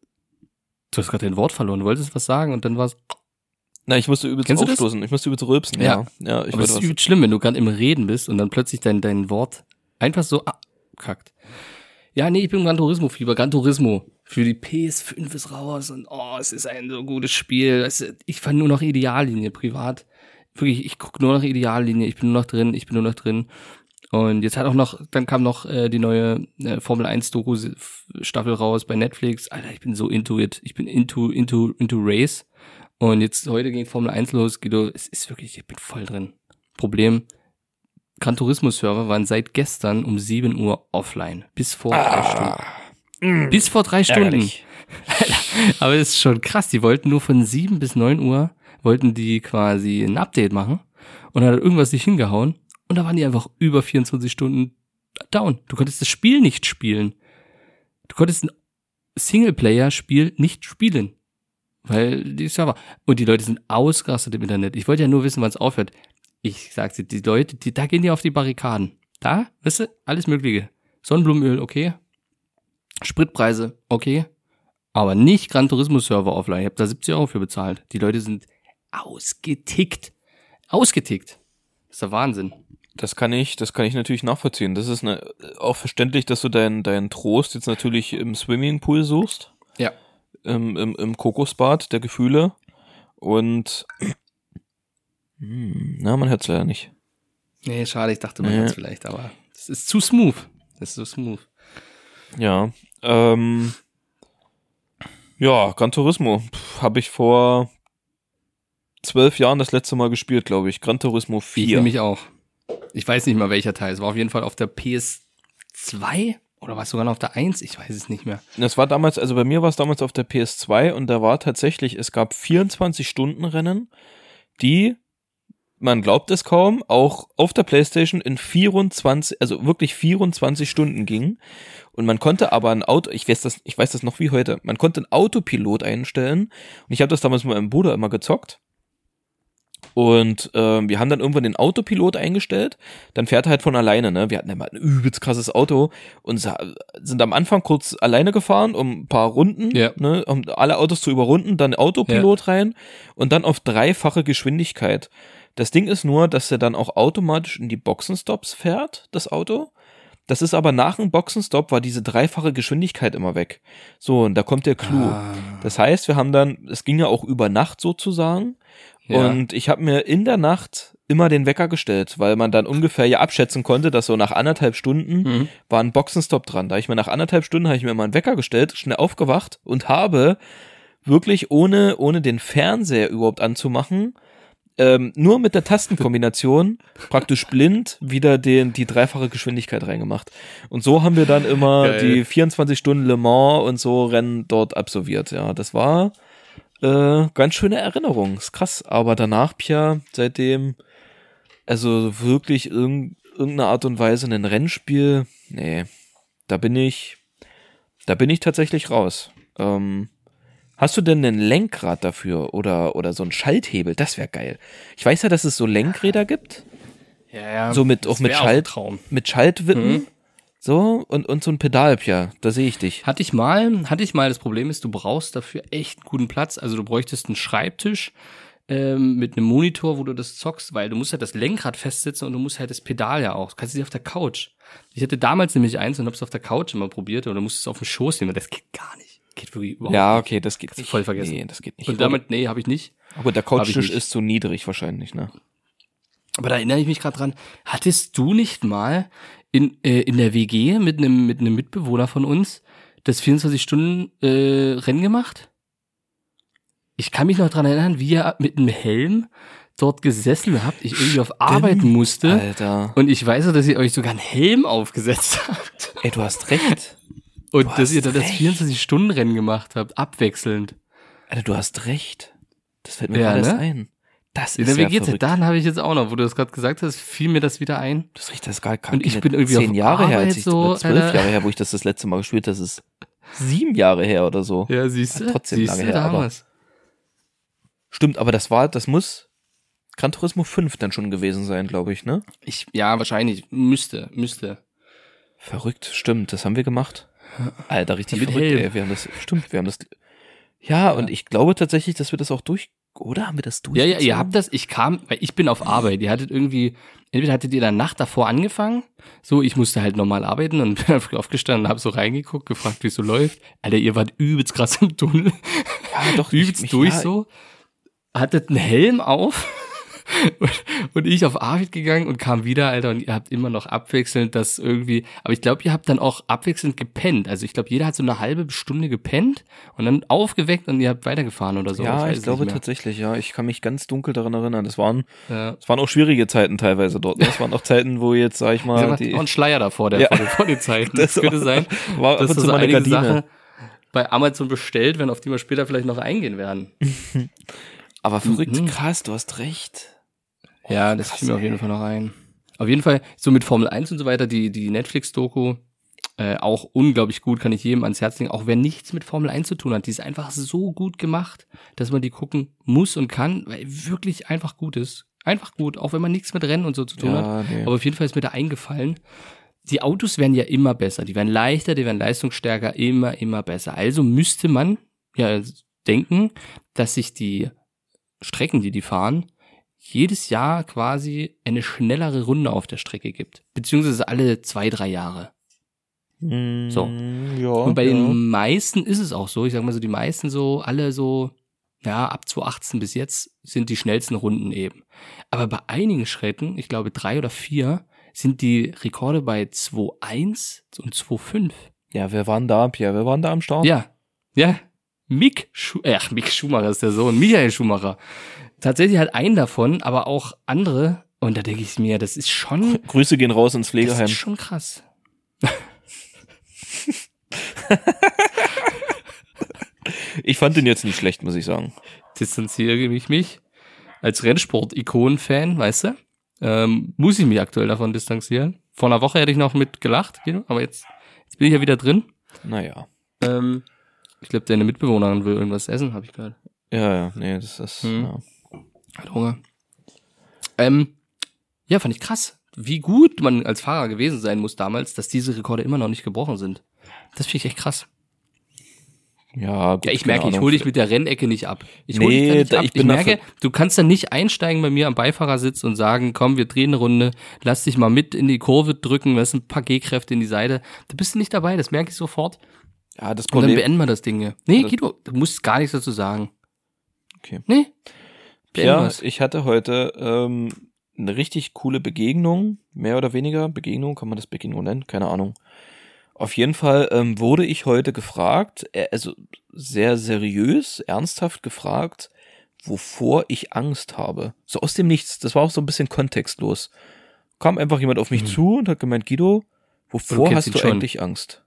Speaker 1: Du hast gerade dein Wort verloren. Du wolltest was sagen und dann war's.
Speaker 2: Na, ich musste übelst
Speaker 1: Kennst
Speaker 2: aufstoßen. Ich musste übelst rülpsen.
Speaker 1: Ja.
Speaker 2: Ja, ja ich
Speaker 1: Aber es ist
Speaker 2: was.
Speaker 1: übel schlimm, wenn du gerade im Reden bist und dann plötzlich dein, dein Wort einfach so abkackt. Ja, nee, ich bin Gran Turismo Fieber. Gran Turismo für die PS5 ist raus und oh, es ist ein so gutes Spiel. Ich fand nur noch Ideallinie privat. Wirklich, ich gucke nur noch Ideallinie. Ich bin nur noch drin, ich bin nur noch drin. Und jetzt hat auch noch, dann kam noch äh, die neue äh, Formel 1 Doku Staffel raus bei Netflix. Alter, ich bin so into it. Ich bin into, into, into Race. Und jetzt heute ging Formel 1 los, Guido, es ist wirklich, ich bin voll drin. Problem, Gran Turismo Server waren seit gestern um 7 Uhr offline. Bis vor drei Stunden. Bis vor drei Stunden. Aber es ist schon krass. Die wollten nur von 7 bis 9 Uhr, wollten die quasi ein Update machen. Und dann hat irgendwas nicht hingehauen. Und da waren die einfach über 24 Stunden down. Du konntest das Spiel nicht spielen. Du konntest ein Singleplayer-Spiel nicht spielen. Weil die Server. Und die Leute sind ausgerastet im Internet. Ich wollte ja nur wissen, wann es aufhört. Ich sagte, die Leute, die, da gehen die auf die Barrikaden. Da, weißt du, alles Mögliche. Sonnenblumenöl, okay. Spritpreise, okay. Aber nicht Gran Turismo Server offline. Ich habe da 70 Euro für bezahlt. Die Leute sind ausgetickt. Ausgetickt. Das ist der Wahnsinn.
Speaker 2: Das kann ich, das kann ich natürlich nachvollziehen. Das ist eine, auch verständlich, dass du deinen deinen Trost jetzt natürlich im Swimmingpool suchst,
Speaker 1: Ja.
Speaker 2: Im, im, im Kokosbad der Gefühle und hm, na, man hört's leider nicht.
Speaker 1: Nee, schade, ich dachte, man
Speaker 2: Nee.
Speaker 1: hört's vielleicht, aber das ist zu smooth. Das ist so smooth.
Speaker 2: Ja, ähm, ja, Gran Turismo habe ich vor zwölf Jahren das letzte Mal gespielt, glaube ich. Gran Turismo
Speaker 1: Ich
Speaker 2: 4.
Speaker 1: nämlich auch. Ich weiß nicht mal welcher Teil. Es war auf jeden Fall auf der PS2 oder war es sogar noch auf der 1? Ich weiß es nicht mehr.
Speaker 2: Das war damals, also bei mir war es damals auf der PS2 und da war tatsächlich, es gab 24 Stunden Rennen, die, man glaubt es kaum, auch auf der Playstation in 24, also wirklich 24 Stunden gingen. Und man konnte aber ein Auto, ich weiß das, ich weiß das noch wie heute, man konnte einen Autopilot einstellen. Und ich habe das damals mit meinem Bruder immer gezockt. Und ähm, wir haben dann irgendwann den Autopilot eingestellt. Dann fährt er halt von alleine, ne? Wir hatten immer ein übelst krasses Auto und sind am Anfang kurz alleine gefahren, um ein paar Runden,
Speaker 1: Ja.
Speaker 2: ne? Um alle Autos zu überrunden, dann Autopilot rein und dann auf dreifache Geschwindigkeit. Das Ding ist nur, dass er dann auch automatisch in die Boxenstops fährt, das Auto. Das ist aber nach dem Boxenstopp war diese dreifache Geschwindigkeit immer weg. So, und da kommt der Clou.
Speaker 1: Ah.
Speaker 2: Das heißt, wir haben dann, es ging ja auch über Nacht sozusagen.
Speaker 1: Ja.
Speaker 2: Und ich habe mir in der Nacht immer den Wecker gestellt, weil man dann ungefähr ja abschätzen konnte, dass so nach anderthalb Stunden
Speaker 1: Mhm.
Speaker 2: war ein Boxenstopp dran. Da ich mir nach anderthalb Stunden habe ich mir mal einen Wecker gestellt, schnell aufgewacht und habe wirklich ohne ohne den Fernseher überhaupt anzumachen, ähm, nur mit der Tastenkombination praktisch blind wieder den die dreifache Geschwindigkeit reingemacht. Und so haben wir dann immer
Speaker 1: Geil.
Speaker 2: die 24 Stunden Le Mans und so Rennen dort absolviert. Ja, das war Äh, ganz schöne Erinnerung, ist krass. Aber danach, Pia, seitdem, also wirklich irg irgendeine Art und Weise ein Rennspiel, nee, da bin ich, da bin ich tatsächlich raus. Ähm, hast du denn ein Lenkrad dafür oder, oder so ein Schalthebel? Das wäre geil. Ich weiß ja, dass es so Lenkräder gibt,
Speaker 1: Ja, ja.
Speaker 2: so mit, auch mit Schalt,
Speaker 1: Traum.
Speaker 2: mit Schaltwippen,
Speaker 1: Mhm.
Speaker 2: So, und, und so ein Pedal, Pia, da sehe ich dich.
Speaker 1: Hatte ich mal, hatte ich mal, das Problem ist, du brauchst dafür echt einen guten Platz. Also du bräuchtest einen Schreibtisch ähm, mit einem Monitor, wo du das zockst, weil du musst halt das Lenkrad festsetzen und du musst halt das Pedal ja auch. Du kannst es nicht auf der Couch. Ich hatte damals nämlich eins und hab's auf der Couch immer probiert oder musst es auf dem Schoß nehmen. Das geht gar nicht. Geht wirklich überhaupt
Speaker 2: Ja, okay, das geht
Speaker 1: Kannst
Speaker 2: nicht.
Speaker 1: voll vergessen.
Speaker 2: Nee, das geht nicht.
Speaker 1: Und damit, nee, habe ich nicht.
Speaker 2: Aber der Couchtisch ist zu niedrig wahrscheinlich, ne?
Speaker 1: Aber da erinnere ich mich gerade dran. Hattest du nicht mal in, äh, in der WG mit einem mit einem Mitbewohner von uns das 24 Stunden äh, Rennen gemacht? Ich kann mich noch dran erinnern, wie ihr mit einem Helm dort gesessen habt, ich irgendwie auf arbeiten musste.
Speaker 2: Alter.
Speaker 1: Und ich weiß, dass ihr euch sogar einen Helm aufgesetzt habt.
Speaker 2: Ey, du hast recht.
Speaker 1: Und
Speaker 2: Du
Speaker 1: dass ihr
Speaker 2: hast
Speaker 1: da das
Speaker 2: recht.
Speaker 1: 24-Stunden-Rennen gemacht habt, abwechselnd.
Speaker 2: Alter, du hast recht. Das fällt mir
Speaker 1: Ja,
Speaker 2: erst
Speaker 1: ne?
Speaker 2: ein. Das
Speaker 1: In
Speaker 2: ist
Speaker 1: der
Speaker 2: ja
Speaker 1: WG,
Speaker 2: verrückt.
Speaker 1: dann habe ich jetzt auch noch, wo du das gerade gesagt hast, fiel mir das wieder ein.
Speaker 2: Das richtig, das gar, gar
Speaker 1: Und ich bin irgendwie
Speaker 2: zehn Jahre her, als
Speaker 1: Arbeit
Speaker 2: ich,
Speaker 1: so,
Speaker 2: zwölf
Speaker 1: Alter.
Speaker 2: Jahre her, wo ich das das letzte Mal gespielt habe. Das ist sieben Jahre her oder so.
Speaker 1: Ja, siehst du?
Speaker 2: Ja, trotzdem
Speaker 1: siehst
Speaker 2: lange her, aber-
Speaker 1: damals.
Speaker 2: Stimmt, aber das war, das muss Gran Turismo 5 dann schon gewesen sein, glaube ich, ne?
Speaker 1: Ich, ja, wahrscheinlich. Müsste, müsste.
Speaker 2: Verrückt, stimmt, das haben wir gemacht. Alter, richtig
Speaker 1: Mit
Speaker 2: verrückt,
Speaker 1: Helm.
Speaker 2: ey. Wir haben das, stimmt, wir haben das. Ja, und ich glaube tatsächlich, dass wir das auch durch, oder haben wir das
Speaker 1: Ja,
Speaker 2: durch?
Speaker 1: ja, ihr habt das, ich kam, weil ich bin auf Arbeit. Ihr hattet irgendwie, entweder hattet ihr dann Nacht davor angefangen, so, ich musste halt normal arbeiten und bin einfach aufgestanden und hab so reingeguckt, gefragt, wie es so läuft. Alter, ihr wart übelst krass im Tunnel,
Speaker 2: ja, doch,
Speaker 1: übelst
Speaker 2: mich-
Speaker 1: durch
Speaker 2: ja,
Speaker 1: so, hattet einen Helm auf und, ich auf Arbeit gegangen und kam wieder, Alter, und ihr habt immer noch abwechselnd das irgendwie, aber ich glaube, ihr habt dann auch abwechselnd gepennt. Also ich glaube, jeder hat so eine halbe Stunde gepennt und dann aufgeweckt und ihr habt weitergefahren oder so.
Speaker 2: Ja, ich
Speaker 1: es
Speaker 2: glaube tatsächlich, ja. Ich kann mich ganz dunkel daran erinnern. Das waren,
Speaker 1: Ja.
Speaker 2: das waren auch schwierige Zeiten teilweise dort. Ne? Das waren auch Zeiten, wo jetzt, sag ich
Speaker 1: Ich
Speaker 2: mal, die,
Speaker 1: auch ein Schleier davor, der
Speaker 2: Ja.
Speaker 1: vor, den, vor den Zeiten.
Speaker 2: Das
Speaker 1: Das, könnte
Speaker 2: war-
Speaker 1: sein,
Speaker 2: war ab
Speaker 1: dass
Speaker 2: und
Speaker 1: da
Speaker 2: zu
Speaker 1: so
Speaker 2: eine Gardine.
Speaker 1: Sachen bei Amazon bestellt werden, auf die wir später vielleicht noch eingehen werden.
Speaker 2: aber verrückt,
Speaker 1: Mhm.
Speaker 2: krass, du hast recht.
Speaker 1: Ja, das
Speaker 2: krass,
Speaker 1: fiel mir auf jeden Fall noch ein. Auf jeden Fall, so mit Formel 1 und so weiter, die, die Netflix-Doku, äh, auch unglaublich gut, kann ich jedem ans Herz legen. Auch wer nichts mit Formel 1 zu tun hat, die ist einfach so gut gemacht, dass man die gucken muss und kann, weil wirklich einfach gut ist. Einfach gut, auch wenn man nichts mit Rennen und so zu tun hat.
Speaker 2: Ja, nee.
Speaker 1: Aber auf jeden Fall ist mir da eingefallen, die Autos werden ja immer besser, die werden leichter, die werden leistungsstärker, immer, immer besser. Also müsste man ja denken, dass sich die Strecken, die die fahren, jedes Jahr quasi eine schnellere Runde auf der Strecke gibt. Beziehungsweise alle zwei, drei Jahre.
Speaker 2: Mm,
Speaker 1: So.
Speaker 2: Ja,
Speaker 1: Und bei
Speaker 2: ja.
Speaker 1: den meisten ist es auch so. Ich sag mal so, die meisten so, alle so, ja, ab 2018 bis jetzt sind die schnellsten Runden eben. Aber bei einigen Schritten, ich glaube drei oder vier, sind die Rekorde bei 2.1 und 2.5.
Speaker 2: Ja, wer waren da, Pierre? Wer waren da am Start?
Speaker 1: Ja, ja. Mick, Schu äh, ach, Mick Schumacher ist der Sohn, Michael Schumacher. Tatsächlich halt einen davon, aber auch andere. Und da denke ich mir, das ist schon,
Speaker 2: Grüße gehen raus ins
Speaker 1: das
Speaker 2: Pflegeheim.
Speaker 1: ist schon krass.
Speaker 2: Ich fand den jetzt nicht schlecht, muss ich sagen.
Speaker 1: distanziere ich mich als Rennsport-Ikon-Fan, weißt du? Ähm, muss ich mich aktuell davon distanzieren. Vor einer Woche hätte ich noch mit gelacht, aber jetzt, jetzt bin ich ja wieder drin.
Speaker 2: Naja.
Speaker 1: Ähm, ich glaube, deine Mitbewohnerin will irgendwas essen, habe ich gehört.
Speaker 2: Ja, ja, nee, das ist.
Speaker 1: Hm.
Speaker 2: Ja.
Speaker 1: Hat Hunger. Ähm, ja, fand ich krass, wie gut man als Fahrer gewesen sein muss damals, dass diese Rekorde immer noch nicht gebrochen sind. Das finde ich echt krass.
Speaker 2: Ja, gut,
Speaker 1: Ja, ich merke, ich hole dich mit der Rennecke nicht ab. Ich hole
Speaker 2: Nee,
Speaker 1: dich nicht
Speaker 2: da-
Speaker 1: ab.
Speaker 2: ich
Speaker 1: Ich, merke, du kannst dann nicht einsteigen bei mir am Beifahrersitz und sagen, komm, wir drehen eine Runde, lass dich mal mit in die Kurve drücken, sind ein paar G-Kräfte in die Seite. Da bist du nicht dabei, das merke ich sofort.
Speaker 2: Ja, das
Speaker 1: Und dann
Speaker 2: Problem.
Speaker 1: beenden wir das Ding hier. Nee,
Speaker 2: Das-
Speaker 1: Guido, du musst gar nichts dazu sagen.
Speaker 2: Okay.
Speaker 1: Nee.
Speaker 2: Ja, ich hatte heute ähm, eine richtig coole Begegnung, mehr oder weniger Begegnung, kann man das Begegnung nennen? Keine Ahnung. Auf jeden Fall ähm, wurde ich heute gefragt, äh, also sehr seriös, ernsthaft gefragt, wovor ich Angst habe. So aus dem Nichts. Das war auch so ein bisschen kontextlos. Kam einfach jemand auf mich
Speaker 1: Mhm.
Speaker 2: zu und hat gemeint, Guido, wovor hast du
Speaker 1: schon.
Speaker 2: eigentlich Angst?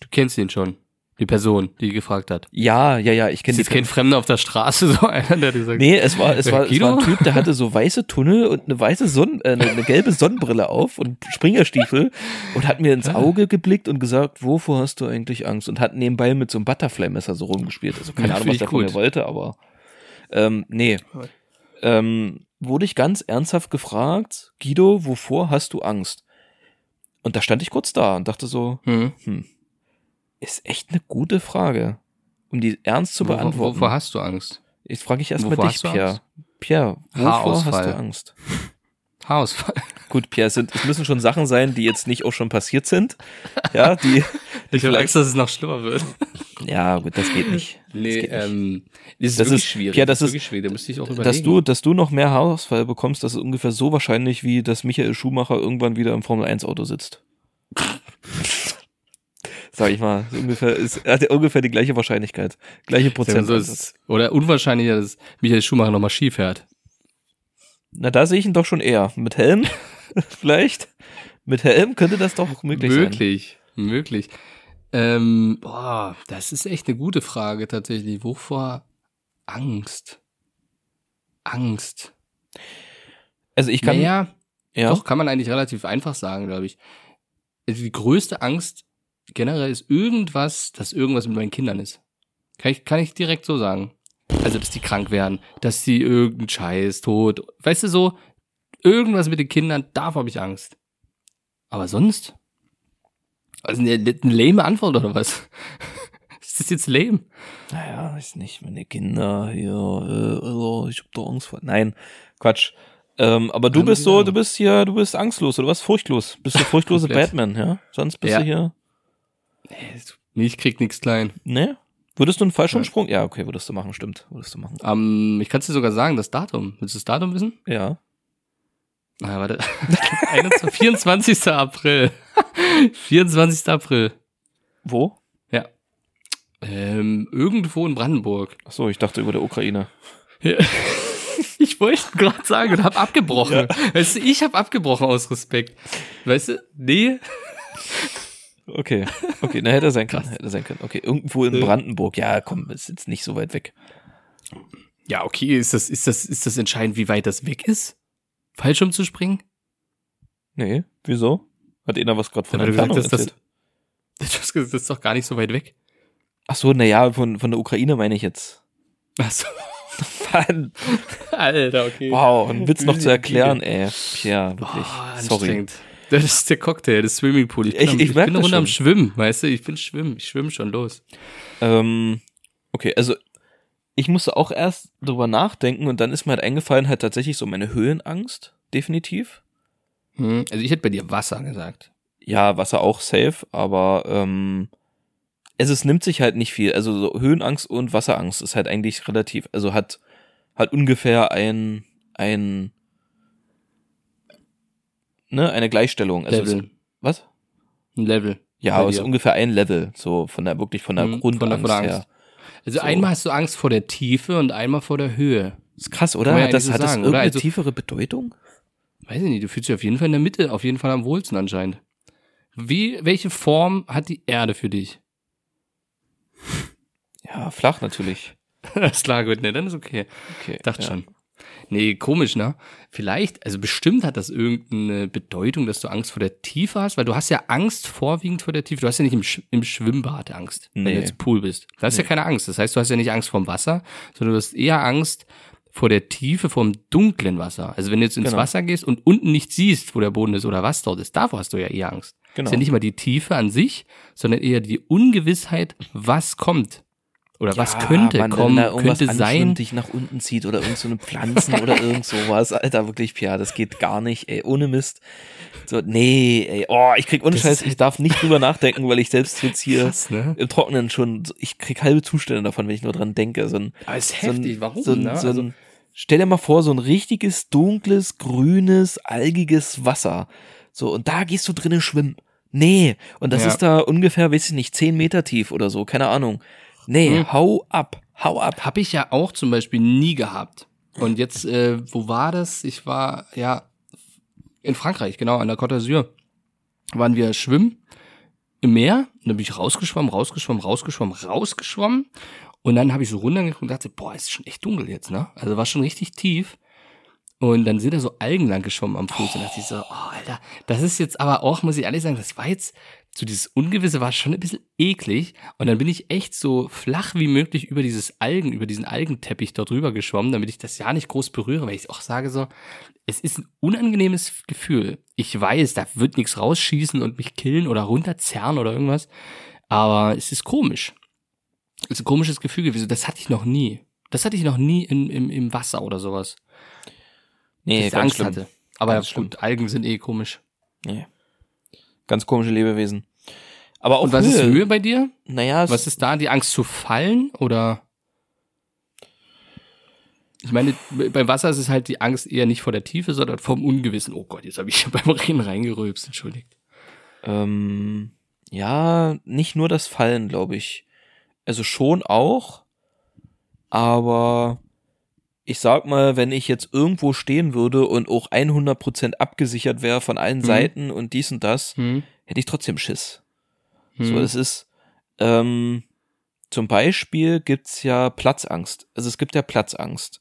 Speaker 1: Du kennst ihn schon. Die Person, die gefragt hat.
Speaker 2: Ja, ja, ja, ich
Speaker 1: Ist
Speaker 2: kenne
Speaker 1: jetzt kein Fremder auf der Straße, so einer, der dir sagt,
Speaker 2: Nee, es war, es
Speaker 1: Äh,
Speaker 2: war, es
Speaker 1: Guido?
Speaker 2: war ein Typ, der hatte so weiße Tunnel und eine weiße Sonn, äh, eine, eine gelbe Sonnenbrille auf und Springerstiefel und hat mir ins Auge geblickt und gesagt, wovor hast du eigentlich Angst? Und hat nebenbei mit so einem Butterfly-Messer so rumgespielt. Also keine
Speaker 1: Ja,
Speaker 2: Ahnung, was
Speaker 1: ich
Speaker 2: der von mir wollte, aber ähm, nee. Ähm, wurde ich ganz ernsthaft gefragt, Guido, wovor hast du Angst? Und da stand ich kurz da und dachte so,
Speaker 1: hm,
Speaker 2: ist echt eine gute Frage, um die ernst zu beantworten.
Speaker 1: wovor hast du Angst?
Speaker 2: Jetzt frage ich erstmal dich, Pierre.
Speaker 1: Angst?
Speaker 2: Pierre, wovor
Speaker 1: Haarausfall.
Speaker 2: hast du Angst?
Speaker 1: Haarausfall.
Speaker 2: Gut, Pierre, es, sind, es müssen schon Sachen sein, die jetzt nicht auch schon passiert sind. Ja, die.
Speaker 1: Ich habe Angst, dass es noch schlimmer wird.
Speaker 2: Ja, gut, das geht nicht.
Speaker 1: Nee,
Speaker 2: geht nicht.
Speaker 1: ähm, das ist
Speaker 2: Das
Speaker 1: wirklich
Speaker 2: ist-
Speaker 1: schwierig.
Speaker 2: ja, das ist-
Speaker 1: wirklich schwierig. Da müsste ich auch überlegen.
Speaker 2: Dass du, dass du noch mehr Haarausfall bekommst, das ist ungefähr so wahrscheinlich, wie dass Michael Schumacher irgendwann wieder im Formel 1 Auto sitzt. Sag ich mal, ungefähr ist, er hat ja ungefähr die gleiche Wahrscheinlichkeit, gleiche Prozent.
Speaker 1: so ist es. Oder unwahrscheinlicher, dass Michael Schumacher nochmal Ski fährt.
Speaker 2: Na, da sehe ich ihn doch schon eher. Mit Helm, vielleicht. Mit Helm könnte das doch möglich sein.
Speaker 1: möglich, möglich. Ähm, boah, das ist echt eine gute Frage tatsächlich. Wovor Angst? Angst.
Speaker 2: Also ich kann,
Speaker 1: naja,
Speaker 2: ja,
Speaker 1: doch, kann man eigentlich relativ einfach sagen, glaube ich. Also die größte Angst generell ist irgendwas, dass irgendwas mit meinen Kindern ist. Kann ich, kann ich direkt so sagen. Also, dass die krank werden, dass sie irgendein Scheiß, tot, weißt du so, irgendwas mit den Kindern, davor habe ich Angst. Aber sonst? Also eine, eine lame Antwort oder was? ist das jetzt lame?
Speaker 2: naja, weiß nicht, meine Kinder hier, äh, also ich hab da Angst vor. Nein, Quatsch. Ähm, aber du
Speaker 1: Kann
Speaker 2: bist
Speaker 1: man
Speaker 2: so,
Speaker 1: sagen.
Speaker 2: du bist hier, du bist angstlos oder was? Furchtlos. Bist du furchtlose. Batman, ja? Sonst bist
Speaker 1: Ja.
Speaker 2: du hier.
Speaker 1: Ich krieg nix klein.
Speaker 2: Ne? Würdest du einen Fallschirmsprung? Ja, okay, würdest du machen, stimmt. Würdest du machen.
Speaker 1: Ähm, ich kann dir sogar sagen, das Datum. Willst du das Datum wissen?
Speaker 2: Ja.
Speaker 1: Ah, warte. 21, 24. April. 24. April.
Speaker 2: Wo?
Speaker 1: Ja. Ähm, irgendwo in Brandenburg.
Speaker 2: Ach so, ich dachte über der Ukraine.
Speaker 1: Ja. Ich wollte gerade sagen und habe abgebrochen. Weißt du, ich habe abgebrochen aus Respekt. Weißt du? Nee.
Speaker 2: Okay. Okay, na hätte er sein können, hätte er sein können. Okay, irgendwo in
Speaker 1: Ja.
Speaker 2: Brandenburg. Ja, komm, ist jetzt nicht so weit weg.
Speaker 1: Ja, okay, ist das, ist das, ist das entscheidend, wie weit das weg ist? Fallschirm zu springen?
Speaker 2: Nee, wieso? Hat einer was gerade von
Speaker 1: Weil
Speaker 2: der
Speaker 1: du gesagt hast, das, gesagt, das ist doch gar nicht so weit weg.
Speaker 2: Ach so, na ja, von, von der Ukraine meine ich jetzt.
Speaker 1: Achso.
Speaker 2: Mann.
Speaker 1: Alter, okay.
Speaker 2: Wow, einen Witz noch zu erklären, ey. Tja, wirklich.
Speaker 1: Oh,
Speaker 2: Sorry.
Speaker 1: Das ist der Cocktail, das Swimmingpool. Ich bin,
Speaker 2: Ich-
Speaker 1: am,
Speaker 2: ich
Speaker 1: ich bin runter am. Schwimmen, weißt du? Ich bin schwimmen. Ich schwimme schon los.
Speaker 2: Ähm, okay, also ich musste auch erst drüber nachdenken und dann ist mir halt eingefallen, halt tatsächlich so meine Höhenangst, definitiv.
Speaker 1: Hm, Also ich hätte bei dir Wasser gesagt.
Speaker 2: Ja, Wasser auch safe, aber ähm, es, es nimmt sich halt nicht viel. Also so Höhenangst und Wasserangst ist halt eigentlich relativ, also hat hat ungefähr ein ein ne eine Gleichstellung. Also
Speaker 1: Level.
Speaker 2: Es, was?
Speaker 1: Ein Level.
Speaker 2: Ja, aber es ist ungefähr ein Level, so von der wirklich von der
Speaker 1: Mhm, von der-
Speaker 2: Grundangst
Speaker 1: von der
Speaker 2: her.
Speaker 1: Also
Speaker 2: So.
Speaker 1: einmal hast du Angst vor der Tiefe und einmal vor der Höhe.
Speaker 2: Ist krass, oder?
Speaker 1: ja
Speaker 2: Hat das,
Speaker 1: so
Speaker 2: hat das
Speaker 1: sagen, oder?
Speaker 2: irgendeine
Speaker 1: Also-
Speaker 2: tiefere Bedeutung?
Speaker 1: Weiß ich nicht, du fühlst dich auf jeden Fall in der Mitte, auf jeden Fall am wohlsten anscheinend. Wie, welche Form hat die Erde für dich?
Speaker 2: Ja, flach natürlich.
Speaker 1: Das klar, gut, ne, dann ist okay.
Speaker 2: Okay.
Speaker 1: Dachte
Speaker 2: ja.
Speaker 1: schon. Nee, komisch, ne? Vielleicht, also bestimmt hat das irgendeine Bedeutung, dass du Angst vor der Tiefe hast, weil du hast ja Angst vorwiegend vor der Tiefe. Du hast ja nicht im, Sch im Schwimmbad Angst, wenn
Speaker 2: Nee.
Speaker 1: du jetzt Pool bist. Da hast ja keine Angst. Das heißt, du hast ja nicht Angst vorm Wasser, sondern du hast eher Angst vor der Tiefe, vom dunklen Wasser. Also wenn du jetzt ins
Speaker 2: Genau.
Speaker 1: Wasser gehst und unten nicht siehst, wo der Boden ist oder was dort ist, davor hast du ja eher Angst.
Speaker 2: Genau.
Speaker 1: Ist ja nicht mal die Tiefe an sich, sondern eher die Ungewissheit, was kommt. Oder was könnte
Speaker 2: Mann,
Speaker 1: kommen,
Speaker 2: wenn da irgendwas
Speaker 1: könnte sein.
Speaker 2: dich nach unten zieht oder irgend so eine Pflanzen oder irgend sowas. Alter, wirklich, Pia, das geht gar nicht, ey, ohne Mist. So, nee, ey, oh, ich krieg ohne
Speaker 1: Das
Speaker 2: Scheiß,
Speaker 1: ist
Speaker 2: ich darf nicht drüber nachdenken, weil ich selbst jetzt hier
Speaker 1: Krass, ne?
Speaker 2: im Trockenen schon, ich krieg halbe Zustände davon, wenn ich nur dran denke. So ein,
Speaker 1: Aber ist
Speaker 2: so ein,
Speaker 1: heftig, warum?
Speaker 2: So ein,
Speaker 1: ne?
Speaker 2: so ein,
Speaker 1: Also-
Speaker 2: stell dir mal vor, so ein richtiges, dunkles, grünes, algiges Wasser. So, und da gehst du drinnen schwimmen. Nee, und das
Speaker 1: Ja.
Speaker 2: ist da ungefähr, weiß ich nicht, zehn Meter tief oder so, keine Ahnung. Nee,
Speaker 1: Hm.
Speaker 2: hau ab, hau ab.
Speaker 1: Habe ich ja auch zum Beispiel nie gehabt. Und jetzt, äh, wo war das? Ich war, ja, in Frankreich, genau, an der Côte d'Azur. Waren wir schwimmen im Meer. Und dann bin ich rausgeschwommen, rausgeschwommen, rausgeschwommen, rausgeschwommen. Und dann habe ich so runtergeguckt und dachte, boah, ist schon echt dunkel jetzt, ne? Also war schon richtig tief. Und dann sind da so Algen lang geschwommen am Fuß. Und dachte ich so, oh, Alter, das ist jetzt aber auch, muss ich ehrlich sagen, das war jetzt, so dieses Ungewisse war schon ein bisschen eklig. Und dann bin ich echt so flach wie möglich über dieses Algen, über diesen Algenteppich dort rüber geschwommen, damit ich das ja nicht groß berühre, weil ich auch sage so, es ist ein unangenehmes Gefühl. Ich weiß, da wird nichts rausschießen und mich killen oder runterzerren oder irgendwas. Aber es ist komisch. Es ist ein komisches Gefühl gewesen. Das hatte ich noch nie. Das hatte ich noch nie in, im, im Wasser oder sowas.
Speaker 2: Nee,
Speaker 1: dass ich
Speaker 2: ganz
Speaker 1: Angst
Speaker 2: schlimm.
Speaker 1: hatte. Aber
Speaker 2: Ganz
Speaker 1: gut, Algen sind eh komisch.
Speaker 2: Nee. Ganz komische Lebewesen. Aber auch
Speaker 1: Und was
Speaker 2: Höhe.
Speaker 1: ist Höhe bei dir?
Speaker 2: Naja,
Speaker 1: Was ist da? Die Angst zu fallen oder? Ich meine, beim Wasser ist es halt die Angst eher nicht vor der Tiefe, sondern vom Ungewissen. Oh Gott, jetzt habe ich beim Reden reingerülpst, entschuldigt.
Speaker 2: Ähm, ja, nicht nur das Fallen, glaube ich. Also schon auch, aber ich sag mal, wenn ich jetzt irgendwo stehen würde und auch 100% abgesichert wäre von allen
Speaker 1: Mhm.
Speaker 2: Seiten und dies und das,
Speaker 1: Hm?
Speaker 2: hätte ich trotzdem Schiss.
Speaker 1: Hm.
Speaker 2: So, es ist, ähm, zum Beispiel gibt's ja Platzangst. Also es gibt ja Platzangst.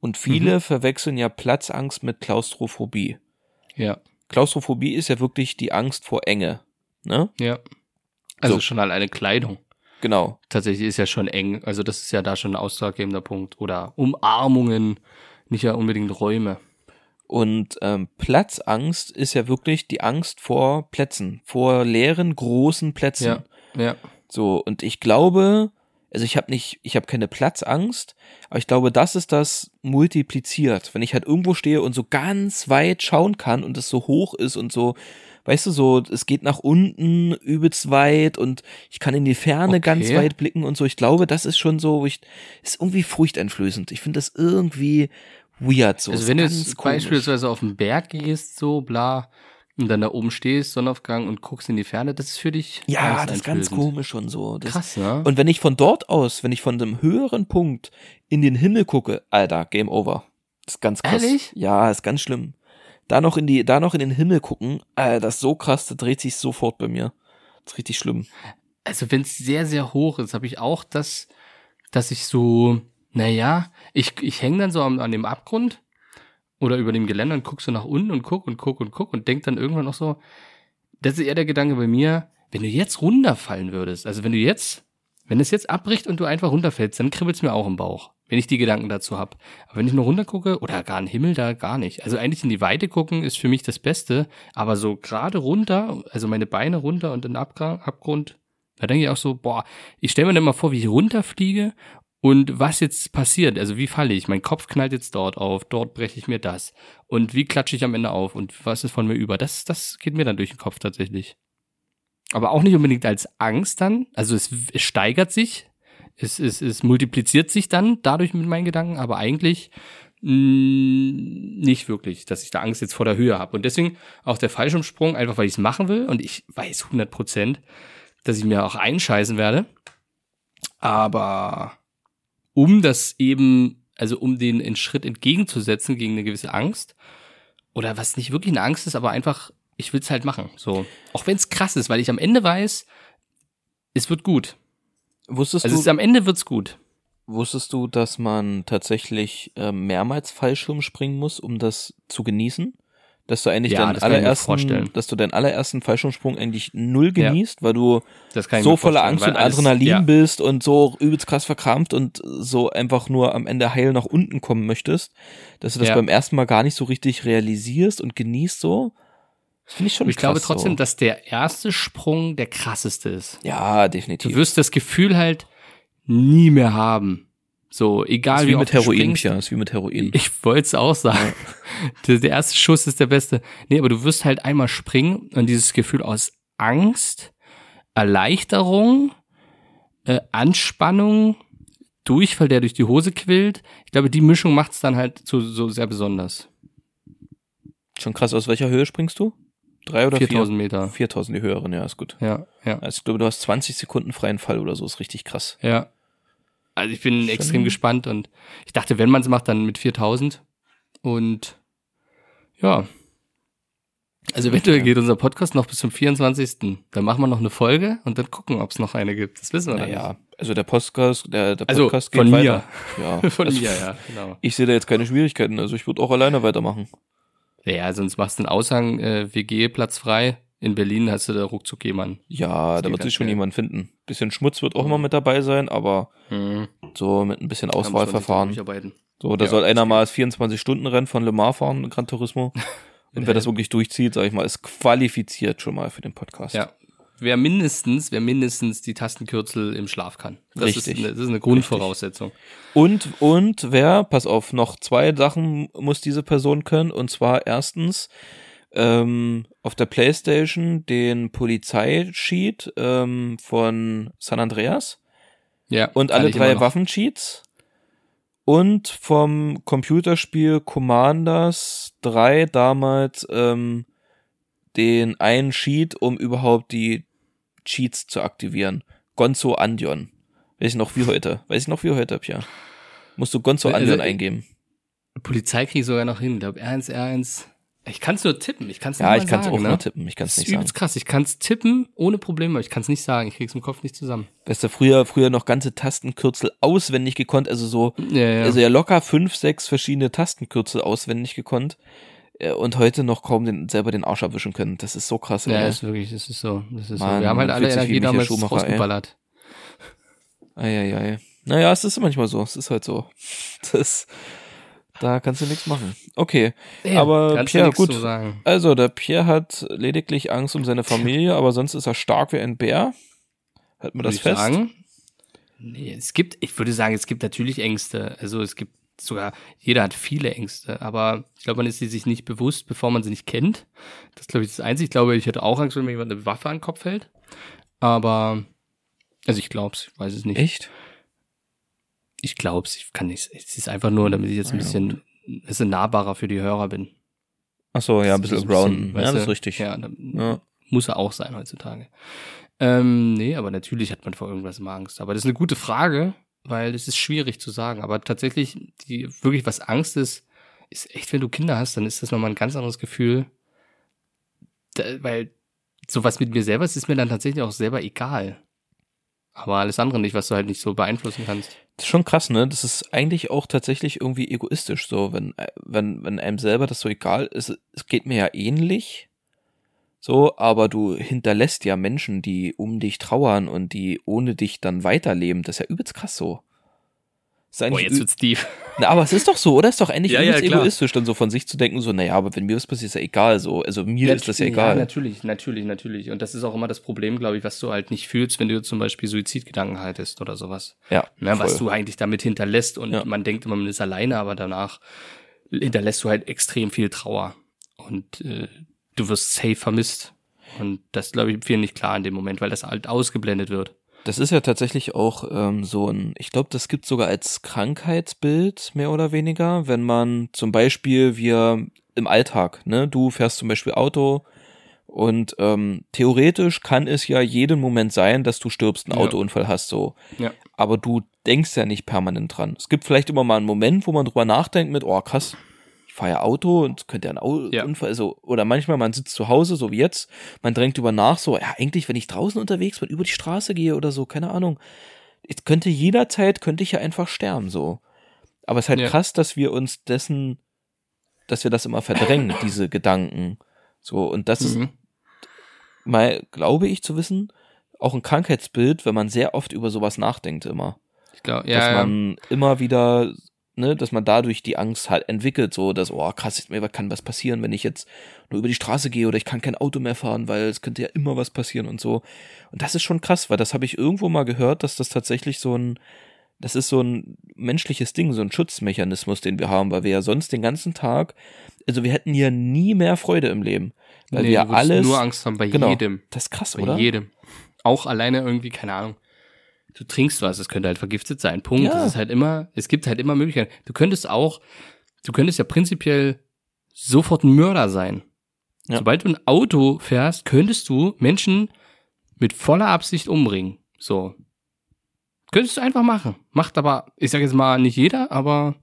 Speaker 2: Und viele verwechseln ja Platzangst mit Klaustrophobie.
Speaker 1: ja,
Speaker 2: Klaustrophobie ist ja wirklich die Angst vor Enge. Ne?
Speaker 1: ja. Also
Speaker 2: So.
Speaker 1: schon alleine Kleidung.
Speaker 2: Genau.
Speaker 1: Tatsächlich ist ja schon eng. Also das ist ja da schon ein ausschlaggebender Punkt. Oder Umarmungen, nicht ja unbedingt Räume.
Speaker 2: Und ähm, Platzangst ist ja wirklich die Angst vor Plätzen, vor leeren, großen Plätzen.
Speaker 1: Ja, ja.
Speaker 2: So, und ich glaube, also ich habe nicht, ich habe keine Platzangst, aber ich glaube, das ist das multipliziert. Wenn ich halt irgendwo stehe und so ganz weit schauen kann und es so hoch ist und so, weißt du, so, es geht nach unten übelst weit und ich kann in die Ferne
Speaker 1: Okay.
Speaker 2: ganz weit blicken und so. Ich glaube, das ist schon so, ich, ist irgendwie furchteinflößend. Ich finde das irgendwie weird so.
Speaker 1: Also wenn du jetzt
Speaker 2: komisch.
Speaker 1: beispielsweise auf den Berg gehst, so bla, und dann da oben stehst, Sonnenaufgang und guckst in die Ferne, das ist für dich
Speaker 2: Ja, das ist ganz komisch und so. Das,
Speaker 1: Krass, ne?
Speaker 2: Und wenn ich von dort aus, wenn ich von dem höheren Punkt in den Himmel gucke, Alter, Game Over. Das ist ganz krass.
Speaker 1: Ehrlich?
Speaker 2: Ja, ist ganz schlimm. Da noch in die, da noch in den Himmel gucken, Alter, das ist so krass, da dreht sich sofort bei mir. Das ist richtig schlimm.
Speaker 1: also wenn es sehr, sehr hoch ist, habe ich auch das, dass ich so, naja, ich, ich hänge dann so an, an dem Abgrund oder über dem Geländer und guck so nach unten und guck und guck und guck und denk dann irgendwann noch so, das ist eher der Gedanke bei mir, wenn du jetzt runterfallen würdest, also wenn du jetzt, wenn es jetzt abbricht und du einfach runterfällst, dann kribbelt's mir auch im Bauch, wenn ich die Gedanken dazu hab. Aber wenn ich nur runter gucke, oder gar in den Himmel, da gar nicht. Also eigentlich in die Weite gucken ist für mich das Beste, aber so gerade runter, also meine Beine runter und in den Abgrund, da denke ich auch so, boah, ich stelle mir dann mal vor, wie ich runterfliege und was jetzt passiert. Also wie falle ich? Mein Kopf knallt jetzt dort auf, dort breche ich mir das. Und wie klatsche ich am Ende auf und was ist von mir über? Das, das geht mir dann durch den Kopf tatsächlich. Aber auch nicht unbedingt als Angst dann. Also es, es steigert sich, es, es, es multipliziert sich dann dadurch mit meinen Gedanken, aber eigentlich mh, nicht wirklich, dass ich da Angst jetzt vor der Höhe habe. Und deswegen auch der Fallschirmsprung, einfach weil ich es machen will und ich weiß 100 Prozent, dass ich mir auch einscheißen werde. Aber um das eben, also um den einen Schritt entgegenzusetzen gegen eine gewisse Angst, oder was nicht wirklich eine Angst ist, aber einfach, ich will es halt machen. So. Auch wenn es krass ist, weil ich am Ende weiß, es wird gut.
Speaker 2: Wusstest
Speaker 1: Also
Speaker 2: du,
Speaker 1: ist, am Ende wird's gut.
Speaker 2: wusstest du, dass man tatsächlich ähm, mehrmals Fallschirm springen muss, um das zu genießen? Dass du eigentlich
Speaker 1: Ja,
Speaker 2: deinen allerersten,
Speaker 1: vorstellen.
Speaker 2: dass du deinen allerersten Fallschirmsprung eigentlich null
Speaker 1: Ja.
Speaker 2: genießt, weil du so voller Angst und
Speaker 1: alles-
Speaker 2: Adrenalin
Speaker 1: ja.
Speaker 2: bist und so übelst krass verkrampft und so einfach nur am Ende heil nach unten kommen möchtest, dass du das
Speaker 1: Ja.
Speaker 2: beim ersten Mal gar nicht so richtig realisierst und genießt so. Das finde ich schon
Speaker 1: Und ich glaube
Speaker 2: krass
Speaker 1: trotzdem,
Speaker 2: so.
Speaker 1: dass der erste Sprung der krasseste ist.
Speaker 2: Ja,
Speaker 1: Du
Speaker 2: definitiv.
Speaker 1: wirst das Gefühl halt nie mehr haben. So, egal
Speaker 2: ist
Speaker 1: wie,
Speaker 2: wie mit Heroin, das ist wie mit Heroin.
Speaker 1: Ich wollte es auch sagen. Der, der erste Schuss ist der beste. Nee, aber du wirst halt einmal springen und dieses Gefühl aus Angst, Erleichterung, äh, Anspannung, Durchfall, der durch die Hose quillt. Ich glaube, die Mischung macht es dann halt so, so sehr besonders.
Speaker 2: Schon krass, aus welcher Höhe springst du? Drei oder
Speaker 1: 4000 Meter.
Speaker 2: vier? 4000 die höheren, ja, ist gut.
Speaker 1: Ja, ja,
Speaker 2: Also ich glaube, du hast 20 Sekunden freien Fall oder so, ist richtig krass.
Speaker 1: ja. Also ich bin
Speaker 2: Schon-
Speaker 1: extrem gespannt und ich dachte, wenn man es macht, dann mit 4000. Und ja, Also eventuell geht unser Podcast noch bis zum 24. Dann machen wir noch eine Folge und dann gucken, ob es noch eine gibt. Das wissen wir dann
Speaker 2: Naja, also der Podcast, der, der
Speaker 1: Also,
Speaker 2: Podcast
Speaker 1: von
Speaker 2: geht
Speaker 1: mir.
Speaker 2: weiter. Ja,
Speaker 1: nicht. Von
Speaker 2: also,
Speaker 1: mir, ja, genau.
Speaker 2: Ich sehe da jetzt keine Schwierigkeiten. Also ich würde auch alleine weitermachen.
Speaker 1: Ja, sonst machst du einen Aushang, äh, WG, Platz frei. In Berlin hast du da ruckzuck jemanden.
Speaker 2: Ja, da wird sich schon jemand finden. Bisschen Schmutz wird auch immer mit dabei sein, aber
Speaker 1: Mhm.
Speaker 2: so mit ein bisschen Auswahlverfahren. So, da
Speaker 1: Ja,
Speaker 2: soll einer mal das 24-Stunden-Rennen von Le Mans fahren, Gran Turismo. Und wer das wirklich durchzieht, sag ich mal, ist qualifiziert schon mal für den Podcast.
Speaker 1: Ja. Wer mindestens, wer mindestens die Tastenkürzel im Schlaf kann. Das
Speaker 2: Richtig.
Speaker 1: Ist eine, das ist eine Grundvoraussetzung.
Speaker 2: Und, und wer, pass auf, noch zwei Sachen muss diese Person können. Und zwar erstens ähm, auf der Playstation den Polizeisheet ähm, von San Andreas
Speaker 1: Ja.
Speaker 2: und alle drei. Waffencheats. Und vom Computerspiel Commanders 3 damals ähm, den einen Cheat, um überhaupt die Cheats zu aktivieren. Gonzo Andion. Weiß ich noch wie heute. Weiß ich noch wie heute, Pia. Musst du Gonzo
Speaker 1: Also,
Speaker 2: Andion
Speaker 1: äh,
Speaker 2: eingeben.
Speaker 1: Polizei kriege ich sogar noch hin. Ich glaube, R1, R1. Ich kann es nur tippen. Ich kann es
Speaker 2: Ja, ich kann es auch
Speaker 1: sagen, ne?
Speaker 2: nur tippen. Ich kann es
Speaker 1: Das ist
Speaker 2: nicht sagen.
Speaker 1: übelst krass. Ich kann es tippen ohne Probleme, ich kann es nicht sagen. Ich krieg's im Kopf nicht zusammen.
Speaker 2: Weißt du, früher, früher noch ganze Tastenkürzel auswendig gekonnt, also so,
Speaker 1: Ja, ja.
Speaker 2: also ja locker fünf, sechs verschiedene Tastenkürzel auswendig gekonnt äh, und heute noch kaum den, selber den Arsch abwischen können. Das ist so krass.
Speaker 1: ja,
Speaker 2: ey.
Speaker 1: ist wirklich, das ist so. Das ist so.
Speaker 2: Mann,
Speaker 1: Wir haben halt alle Energie damals rausgeballert.
Speaker 2: Eieiei. Naja, es ist manchmal so. Es ist halt so. Das, da kannst du nichts machen. Okay. aber
Speaker 1: kannst du
Speaker 2: Pierre, gut. Also, der Pierre hat lediglich Angst um seine Familie, aber sonst ist er stark wie ein Bär. Wir
Speaker 1: Würde
Speaker 2: das fest?
Speaker 1: Sagen. Nee, es gibt, ich würde sagen, es gibt natürlich Ängste. Also es gibt sogar, jeder hat viele Ängste, aber ich glaube, man ist sie sich nicht bewusst, bevor man sie nicht kennt. Das ist, glaube ich, das Einzige. Ich glaube, ich hätte auch Angst, wenn mir jemand eine Waffe an den Kopf hält. Aber, also ich glaube es, ich weiß es nicht.
Speaker 2: Echt?
Speaker 1: Ich glaube es, ich kann nicht. Es ist einfach nur, damit ich jetzt ein
Speaker 2: Ah, ja,
Speaker 1: bisschen, ein bisschen nahbarer für die Hörer bin.
Speaker 2: Ach so, ja, ein bisschen
Speaker 1: weißt
Speaker 2: Ja, das ist richtig.
Speaker 1: Ja,
Speaker 2: Ja.
Speaker 1: muss er auch sein heutzutage. Ähm, nee, aber natürlich hat man vor irgendwas immer Angst. Aber das ist eine gute Frage, weil es ist schwierig zu sagen. Aber tatsächlich, die, wirklich was Angst ist, ist echt, wenn du Kinder hast, dann ist das nochmal ein ganz anderes Gefühl. Da, weil sowas mit mir selber ist, ist mir dann tatsächlich auch selber egal. Aber alles andere nicht, was du halt nicht so beeinflussen kannst.
Speaker 2: Das ist schon krass, ne? Das ist eigentlich auch tatsächlich irgendwie egoistisch, so, wenn, äh, wenn, wenn einem selber das so egal ist. Es geht mir ja ähnlich. So, aber du hinterlässt ja Menschen, die um dich trauern und die ohne dich dann weiterleben. Das ist ja übelst krass so.
Speaker 1: Boah, jetzt wird's tief.
Speaker 2: Na, aber es ist doch so, oder? Ist doch eigentlich
Speaker 1: Ja, ja,
Speaker 2: egoistisch, dann so von sich zu denken, so, naja, aber wenn mir was passiert, ist ja egal, so. Also mir ist das ja egal.
Speaker 1: natürlich, natürlich, natürlich. Und das ist auch immer das Problem, glaube ich, was du halt nicht fühlst, wenn du zum Beispiel Suizidgedanken haltest oder sowas.
Speaker 2: Ja,
Speaker 1: Ne, was du eigentlich damit hinterlässt und
Speaker 2: Ja.
Speaker 1: man denkt immer, man ist alleine, aber danach hinterlässt du halt extrem viel Trauer und äh, du wirst safe vermisst. Und das glaube ich vielen nicht klar in dem Moment, weil das halt ausgeblendet wird.
Speaker 2: Das ist ja tatsächlich auch ähm, so ein, ich glaube, das gibt sogar als Krankheitsbild mehr oder weniger, wenn man zum Beispiel wir im Alltag, ne, du fährst zum Beispiel Auto und ähm, theoretisch kann es ja jeden Moment sein, dass du stirbst, einen
Speaker 1: Ja.
Speaker 2: Autounfall hast, so.
Speaker 1: Ja.
Speaker 2: Aber du denkst ja nicht permanent dran. Es gibt vielleicht immer mal einen Moment, wo man drüber nachdenkt mit, oh krass, fahre ja Auto und könnte ja ein Au
Speaker 1: Ja.
Speaker 2: Unfall, also, oder manchmal man sitzt zu Hause, so wie jetzt, man drängt über nach, so, ja, eigentlich, wenn ich draußen unterwegs bin, über die Straße gehe oder so, keine Ahnung, es könnte jederzeit, könnte ich ja einfach sterben, so. Aber es ist halt
Speaker 1: Ja.
Speaker 2: krass, dass wir uns dessen, dass wir das immer verdrängen, diese Gedanken. So, und das ist
Speaker 1: Mhm.
Speaker 2: mal, glaube ich zu wissen, auch ein Krankheitsbild, wenn man sehr oft über sowas nachdenkt immer.
Speaker 1: Ich glaube,
Speaker 2: dass
Speaker 1: ja, ja.
Speaker 2: man immer wieder, ne, dass man dadurch die Angst halt entwickelt, so dass, oh krass, mir kann was passieren, wenn ich jetzt nur über die Straße gehe oder ich kann kein Auto mehr fahren, weil es könnte ja immer was passieren und so. Und das ist schon krass, weil das habe ich irgendwo mal gehört, dass das tatsächlich so ein, das ist so ein menschliches Ding, so ein Schutzmechanismus, den wir haben, weil wir ja sonst den ganzen Tag, also wir hätten ja nie mehr Freude im Leben. Weil
Speaker 1: Nee,
Speaker 2: wir
Speaker 1: du
Speaker 2: alles.
Speaker 1: nur Angst haben bei
Speaker 2: genau,
Speaker 1: jedem.
Speaker 2: Das ist krass,
Speaker 1: Bei
Speaker 2: oder?
Speaker 1: jedem. Auch alleine irgendwie, keine Ahnung. Du trinkst was, es könnte halt vergiftet sein. Punkt.
Speaker 2: Ja.
Speaker 1: Es ist halt immer, es gibt halt immer Möglichkeiten. Du könntest auch, du könntest ja prinzipiell sofort ein Mörder sein.
Speaker 2: Ja.
Speaker 1: Sobald du ein Auto fährst, könntest du Menschen mit voller Absicht umbringen. So. Könntest du einfach machen. Macht aber, ich sag jetzt mal, nicht jeder, aber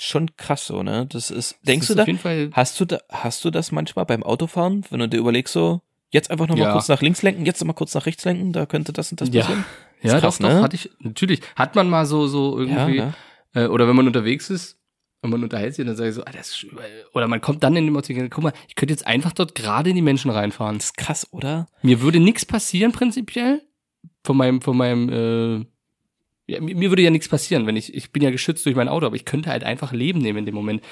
Speaker 2: Schon krass so, ne? Das ist, denkst
Speaker 1: das
Speaker 2: du
Speaker 1: ist auf
Speaker 2: da, hast du da, hast du das manchmal beim Autofahren, wenn du dir überlegst so, jetzt einfach nochmal
Speaker 1: Ja.
Speaker 2: kurz nach links lenken, jetzt nochmal kurz nach rechts lenken, da könnte das und das passieren?
Speaker 1: ja,
Speaker 2: ist krass,
Speaker 1: doch,
Speaker 2: ne?
Speaker 1: doch, hatte ich, natürlich, hat man mal so, so
Speaker 2: Ja,
Speaker 1: irgendwie,
Speaker 2: ja.
Speaker 1: Äh, oder wenn man unterwegs ist und man unterhält sich, dann sage ich so, ah, das ist, oder man kommt dann in den Motiv, guck mal, ich könnte jetzt einfach dort gerade in die Menschen reinfahren.
Speaker 2: Das ist krass, oder?
Speaker 1: Mir würde nichts passieren prinzipiell von meinem, von meinem, äh, ja, mir, würde ja nichts passieren, wenn ich, ich bin ja geschützt durch mein Auto, aber ich könnte halt einfach Leben nehmen in dem Moment.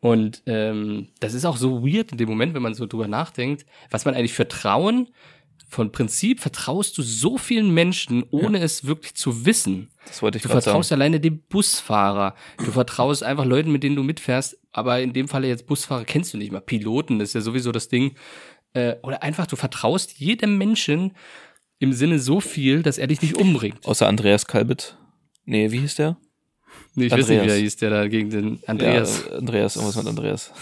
Speaker 1: Und ähm, das ist auch so weird in dem Moment, wenn man so drüber nachdenkt, was man eigentlich vertrauen, von Prinzip vertraust du so vielen Menschen, ohne es wirklich zu wissen.
Speaker 2: Das wollte ich
Speaker 1: Du
Speaker 2: gerade sagen.
Speaker 1: vertraust alleine dem Busfahrer. Du vertraust einfach Leuten, mit denen du mitfährst. Aber in dem Falle jetzt Busfahrer kennst du nicht mal. Piloten das ist ja sowieso das Ding. Äh, oder einfach, du vertraust jedem Menschen im Sinne so viel, dass er dich nicht umbringt.
Speaker 2: Außer Andreas Kalbit. Nee, wie hieß der?
Speaker 1: Nee, ich weiß nicht, wie
Speaker 2: Andreas.
Speaker 1: er hieß, der da gegen den Andreas.
Speaker 2: Ja, Andreas, irgendwas mit Andreas.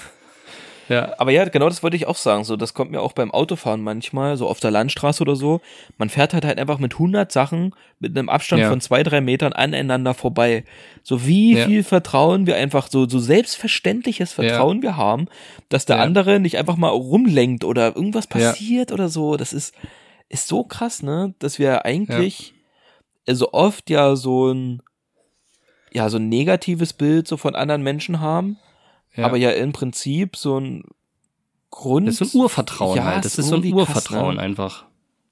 Speaker 1: Ja,
Speaker 2: Aber ja, genau das wollte ich auch sagen. So, das kommt mir auch beim Autofahren manchmal, so auf der Landstraße oder so. Man fährt halt halt einfach mit 100 Sachen mit einem Abstand
Speaker 1: Ja.
Speaker 2: von zwei, drei Metern aneinander vorbei. So wie
Speaker 1: Ja.
Speaker 2: viel Vertrauen wir einfach, so, so selbstverständliches Vertrauen wir haben, dass der
Speaker 1: Ja.
Speaker 2: andere nicht einfach mal rumlenkt oder irgendwas
Speaker 1: Ja.
Speaker 2: passiert oder so. Das ist, ist so krass, ne, dass wir eigentlich so oft ja so ein, ja, so ein negatives Bild so von anderen Menschen haben
Speaker 1: ja.
Speaker 2: aber ja im Prinzip so ein Grund.
Speaker 1: das ist so ein Urvertrauen
Speaker 2: Ja,
Speaker 1: halt. Das
Speaker 2: ist
Speaker 1: so ein
Speaker 2: krass,
Speaker 1: Urvertrauen
Speaker 2: ne?
Speaker 1: einfach.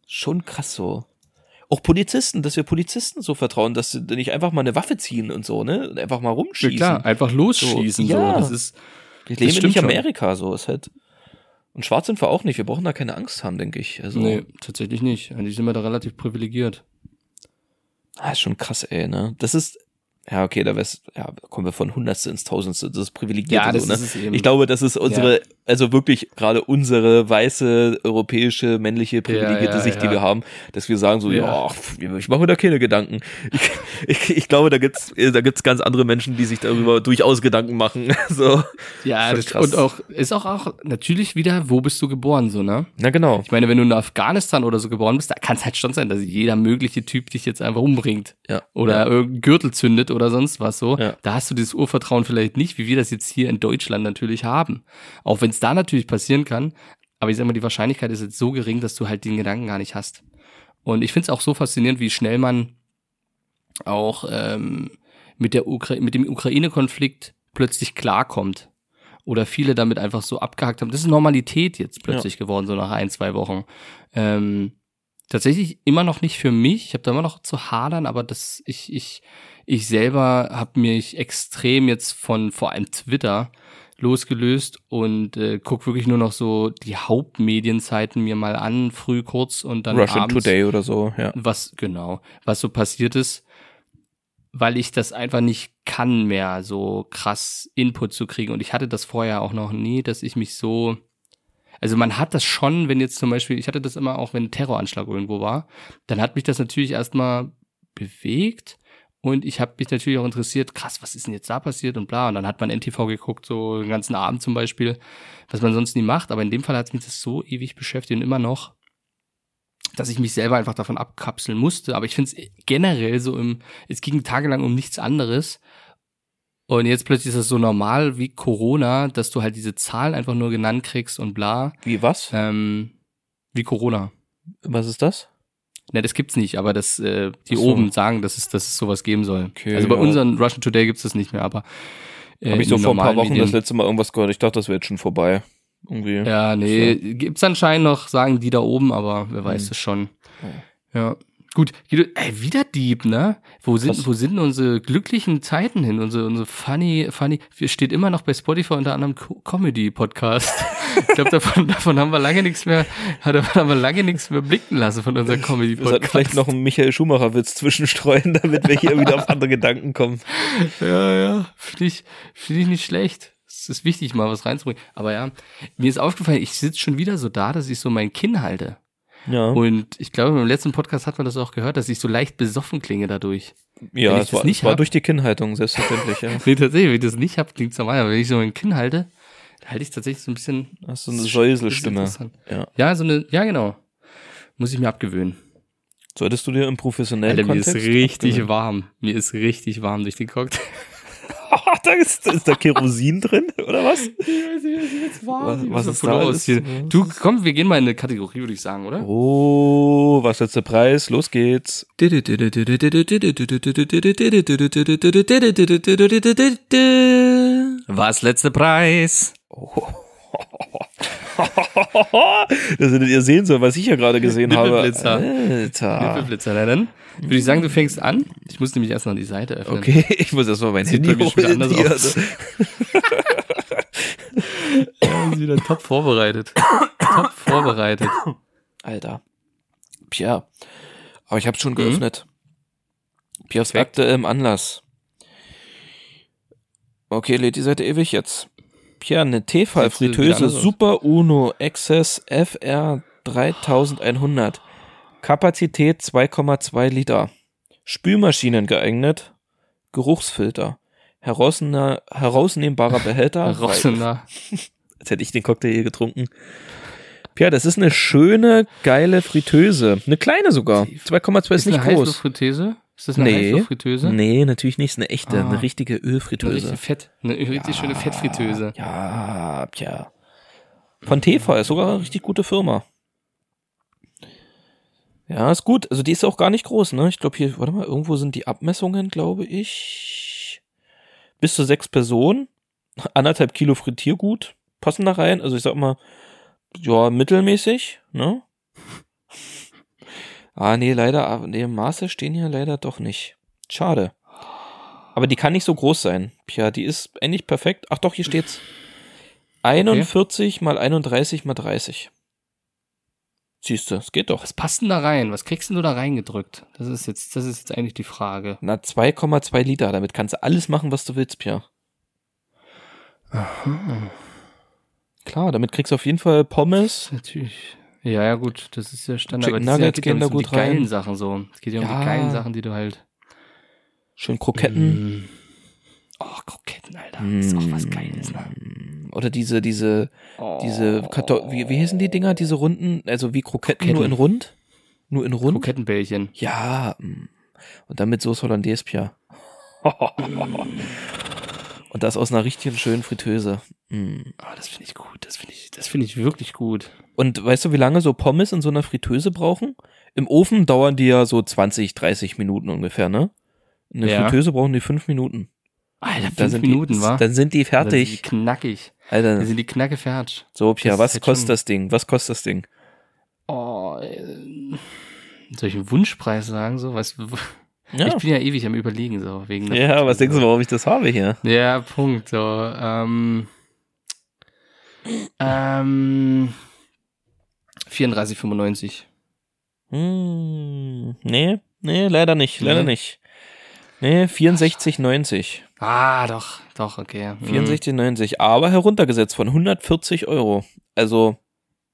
Speaker 2: Schon krass so. Auch Polizisten, dass wir Polizisten so vertrauen, dass sie nicht einfach mal eine Waffe ziehen und so, ne? Und einfach mal
Speaker 1: Ja,
Speaker 2: rumschießen.
Speaker 1: klar, einfach losschießen.
Speaker 2: So,
Speaker 1: So,
Speaker 2: ja.
Speaker 1: Das ist,
Speaker 2: wir
Speaker 1: das
Speaker 2: leben nicht
Speaker 1: schon.
Speaker 2: Amerika, so ist halt. Und schwarz sind wir auch nicht. Wir brauchen da keine Angst haben, denke ich. Also,
Speaker 1: nee, tatsächlich nicht. Die sind wir da relativ privilegiert.
Speaker 2: ah, ist schon krass, ey, ne? Das ist, ja, okay, da wär's, ja, kommen wir von Hundertste ins Tausendste. Das ist privilegiert.
Speaker 1: Ja, das
Speaker 2: so, ne?
Speaker 1: ist eben.
Speaker 2: Ich glaube, das ist unsere, also wirklich gerade unsere weiße, europäische, männliche, privilegierte
Speaker 1: ja,
Speaker 2: Sicht, die
Speaker 1: ja.
Speaker 2: wir haben, dass wir sagen so, ja,
Speaker 1: Ja.
Speaker 2: ich mache mir da keine Gedanken. Ich, ich, ich glaube, da gibt's, da gibt's ganz andere Menschen, die sich darüber durchaus Gedanken machen. So.
Speaker 1: Ja, das,
Speaker 2: krass.
Speaker 1: und auch, ist auch, auch natürlich wieder, wo bist du geboren, so, ne?
Speaker 2: Na genau.
Speaker 1: Ich meine, wenn du in Afghanistan oder so geboren bist, da kann es halt schon sein, dass jeder mögliche Typ dich jetzt einfach umbringt.
Speaker 2: Ja.
Speaker 1: Oder
Speaker 2: ja.
Speaker 1: irgendein Gürtel zündet oder sonst was so.
Speaker 2: Ja.
Speaker 1: Da hast du dieses Urvertrauen vielleicht nicht, wie wir das jetzt hier in Deutschland natürlich haben. Auch wenn es da natürlich passieren kann. Aber ich sag mal, die Wahrscheinlichkeit ist jetzt so gering, dass du halt den Gedanken gar nicht hast. Und ich finde es auch so faszinierend, wie schnell man auch ähm, mit, der Ukra mit dem Ukraine-Konflikt plötzlich klarkommt. Oder viele damit einfach so abgehakt haben. Das ist Normalität jetzt plötzlich geworden, so nach ein, zwei Wochen. Ähm, tatsächlich immer noch nicht für mich. Ich habe da immer noch zu hadern, aber das ich ich ich selber habe mich extrem jetzt von vor allem Twitter losgelöst und äh, guck wirklich nur noch so die Hauptmedienzeiten mir mal an, früh kurz und dann
Speaker 2: Russian
Speaker 1: abends
Speaker 2: Today oder so, ja.
Speaker 1: was genau, was so passiert ist, weil ich das einfach nicht kann mehr, so krass Input zu kriegen. Und ich hatte das vorher auch noch nie, dass ich mich so, also man hat das schon, wenn jetzt zum Beispiel, ich hatte das immer auch, wenn ein Terroranschlag irgendwo war, dann hat mich das natürlich erstmal bewegt. Und ich habe mich natürlich auch interessiert, krass, was ist denn jetzt da passiert und bla. Und dann hat man NTV geguckt, so den ganzen Abend zum Beispiel, was man sonst nie macht. Aber in dem Fall hat mich das so ewig beschäftigt und immer noch, dass ich mich selber einfach davon abkapseln musste. Aber ich finde es generell so im, es ging tagelang um nichts anderes. Und jetzt plötzlich ist das so normal wie Corona, dass du halt diese Zahlen einfach nur genannt kriegst und bla.
Speaker 2: Wie was?
Speaker 1: Ähm, wie Corona.
Speaker 2: Was ist das?
Speaker 1: Ne, das gibt's nicht, aber das, äh, die
Speaker 2: so.
Speaker 1: oben sagen, dass es, dass es sowas geben soll.
Speaker 2: Okay,
Speaker 1: also bei
Speaker 2: ja.
Speaker 1: unseren Russian Today gibt's das nicht mehr, aber äh,
Speaker 2: Habe ich so vor ein paar Wochen
Speaker 1: Medien-
Speaker 2: das letzte Mal irgendwas gehört. Ich dachte, das wäre jetzt schon vorbei. Irgendwie.
Speaker 1: Ja, nee, gibt's anscheinend noch, sagen die da oben, aber wer weiß
Speaker 2: Hm.
Speaker 1: es schon.
Speaker 2: Oh.
Speaker 1: Ja. Gut, Guido, ey, wieder Dieb, ne? Wo sind,
Speaker 2: Was?
Speaker 1: wo sind unsere glücklichen Zeiten hin? Unsere, unsere funny, funny, wir steht immer noch bei Spotify unter anderem Co Comedy-Podcast. ich glaube, davon, davon haben wir lange nichts mehr, davon haben wir lange nichts mehr blicken lassen von unserem
Speaker 2: Wir sollten
Speaker 1: Comedy-Podcast.
Speaker 2: vielleicht noch einen Michael Schumacher-Witz zwischenstreuen, damit wir hier wieder auf andere Gedanken kommen.
Speaker 1: Ja, ja, finde ich, finde ich nicht schlecht. Es ist wichtig, mal was reinzubringen. Aber ja, mir ist aufgefallen, ich sitze schon wieder so da, dass ich so mein Kinn halte.
Speaker 2: Ja,
Speaker 1: Und ich glaube, im letzten Podcast hat man das auch gehört, dass ich so leicht besoffen klinge dadurch.
Speaker 2: ja es
Speaker 1: das
Speaker 2: war,
Speaker 1: nicht
Speaker 2: es war
Speaker 1: hab-
Speaker 2: durch die Kinnhaltung, selbstverständlich. Ja.
Speaker 1: Nee, tatsächlich, wenn ich das nicht habe, klingt normal. Aber wenn ich so mein Kinn halte, halte ich tatsächlich so ein bisschen.
Speaker 2: Hast du eine Säuselstimme. Ja.
Speaker 1: Ja, so eine, ja, genau. Muss ich mir abgewöhnen.
Speaker 2: Solltest du dir im professionellen
Speaker 1: Alter, mir ist richtig
Speaker 2: abgewöhnen?
Speaker 1: warm. Mir ist richtig warm durch den Cocktail.
Speaker 2: da ist, ist da Kerosin drin, oder was?
Speaker 1: Ich weiß nicht, was jetzt war.
Speaker 2: Was-
Speaker 1: Ich
Speaker 2: was ist da alles?
Speaker 1: Du, komm, wir gehen mal in eine Kategorie, würde ich sagen, oder?
Speaker 2: Oh, was ist der Preis? Los geht's.
Speaker 1: Was letzter Preis?
Speaker 2: das hättet ihr sehen sollen, was ich ja gerade gesehen habe.
Speaker 1: Nippelblitzer.
Speaker 2: Alter.
Speaker 1: Nippelblitzer, na dann würde ich sagen, du fängst an. Ich muss nämlich erstmal die Seite öffnen.
Speaker 2: Okay, ich muss erstmal mein
Speaker 1: Sieht
Speaker 2: Handy holen.
Speaker 1: anders. Ja, ist wieder top vorbereitet. top vorbereitet.
Speaker 2: Alter. Pierre. Aber ich hab's schon
Speaker 1: Mhm.
Speaker 2: geöffnet. Pierres
Speaker 1: Perfekt.
Speaker 2: Akte im Anlass. Okay, lädt die Seite ewig jetzt. Pierre, eine Tefal-Fritteuse
Speaker 1: aus.
Speaker 2: Super Uno XS FR 3100. Kapazität 2,2 Liter. Spülmaschinen geeignet. Geruchsfilter. Herausne herausnehmbarer Behälter.
Speaker 1: Rossener.
Speaker 2: als hätte ich den Cocktail hier getrunken. Pierre, das ist eine schöne, geile Fritteuse. Eine kleine sogar. 2,2 ist, nicht
Speaker 1: eine
Speaker 2: groß.
Speaker 1: Heißluftfritteuse? Ist das eine
Speaker 2: Nee.
Speaker 1: Heißluftfritteuse?
Speaker 2: Nee, natürlich nicht. Ist eine echte,
Speaker 1: Ah.
Speaker 2: eine richtige
Speaker 1: Eine
Speaker 2: Ölfritteuse.
Speaker 1: richtig fett. Eine richtig schöne Fettfritteuse.
Speaker 2: Ja, Pierre. Von Tefal, ist sogar eine richtig gute Firma. Ja, ist gut. Also die ist auch gar nicht groß, ne? Ich glaube hier, warte mal, irgendwo sind die Abmessungen, glaube ich. Bis zu sechs Personen. Anderthalb Kilo Frittiergut passen da rein. Also ich sag mal, ja, mittelmäßig, ne? Ah, nee, leider, ah, nee, Maße stehen hier leider doch nicht. Schade. Aber die kann nicht so groß sein. Tja, die ist eigentlich perfekt. Ach doch, hier steht's. 41 mal 31 mal 30. Siehst du, es geht doch.
Speaker 1: Was passt denn da rein? Was kriegst denn du da reingedrückt? Das ist jetzt, das ist jetzt eigentlich die Frage.
Speaker 2: Na, 2,2 Liter. Damit kannst du alles machen, was du willst, Pierre. Klar, damit kriegst du auf jeden Fall Pommes.
Speaker 1: Natürlich. Ja, ja, gut, das ist ja Standard.
Speaker 2: Chicken
Speaker 1: aber
Speaker 2: Nuggets
Speaker 1: geht ja
Speaker 2: gehen da
Speaker 1: um
Speaker 2: gut
Speaker 1: die geilen
Speaker 2: rein.
Speaker 1: Sachen so. Es geht ja um
Speaker 2: Ja.
Speaker 1: die geilen Sachen, die du halt.
Speaker 2: Schön Kroketten.
Speaker 1: Mm. Oh, Kroketten, Alter. Das ist auch was Geiles, ne?
Speaker 2: Oder diese, diese,
Speaker 1: Oh.
Speaker 2: diese Kartoffeln, wie, wie hießen die Dinger, diese runden, also wie Kroketten,
Speaker 1: Kroketten.
Speaker 2: nur in rund? Nur in rund?
Speaker 1: Krokettenbällchen.
Speaker 2: Ja. mm. Und dann mit Soße Hollandaise, Pierre. Und das aus einer richtigen schönen Fritteuse. Mm.
Speaker 1: Oh, das finde ich gut. Das finde ich, das finde ich wirklich gut.
Speaker 2: Und weißt du, wie lange so Pommes in so einer Fritteuse brauchen? Im Ofen dauern die ja so 20, 30 Minuten ungefähr, ne? Eine
Speaker 1: Ja.
Speaker 2: Fritteuse brauchen die fünf Minuten.
Speaker 1: Alter,
Speaker 2: Da
Speaker 1: fünf
Speaker 2: sind
Speaker 1: Minuten,
Speaker 2: die,
Speaker 1: wa?
Speaker 2: Dann sind die
Speaker 1: Dann sind die
Speaker 2: fertig.
Speaker 1: knackig.
Speaker 2: Alter,
Speaker 1: Dann sind die knacke fertig.
Speaker 2: so, Pia,
Speaker 1: das
Speaker 2: was
Speaker 1: halt
Speaker 2: kostet
Speaker 1: schon-
Speaker 2: das Ding? Was kostet das Ding?
Speaker 1: Oh, äh, soll ich einen Wunschpreis sagen, so? Was,
Speaker 2: Ja,
Speaker 1: Ich bin ja ewig am überlegen, so, wegen der
Speaker 2: ja was denkst du, warum ich das habe hier?
Speaker 1: Ja, Punkt. So, ähm, ähm, 34,95.
Speaker 2: Hm, nee, nee, leider nicht, leider
Speaker 1: Nee.
Speaker 2: nicht. Nee, 64,90.
Speaker 1: Ah, doch, doch, okay. Hm.
Speaker 2: 64,90, aber heruntergesetzt von 140 Euro. Also,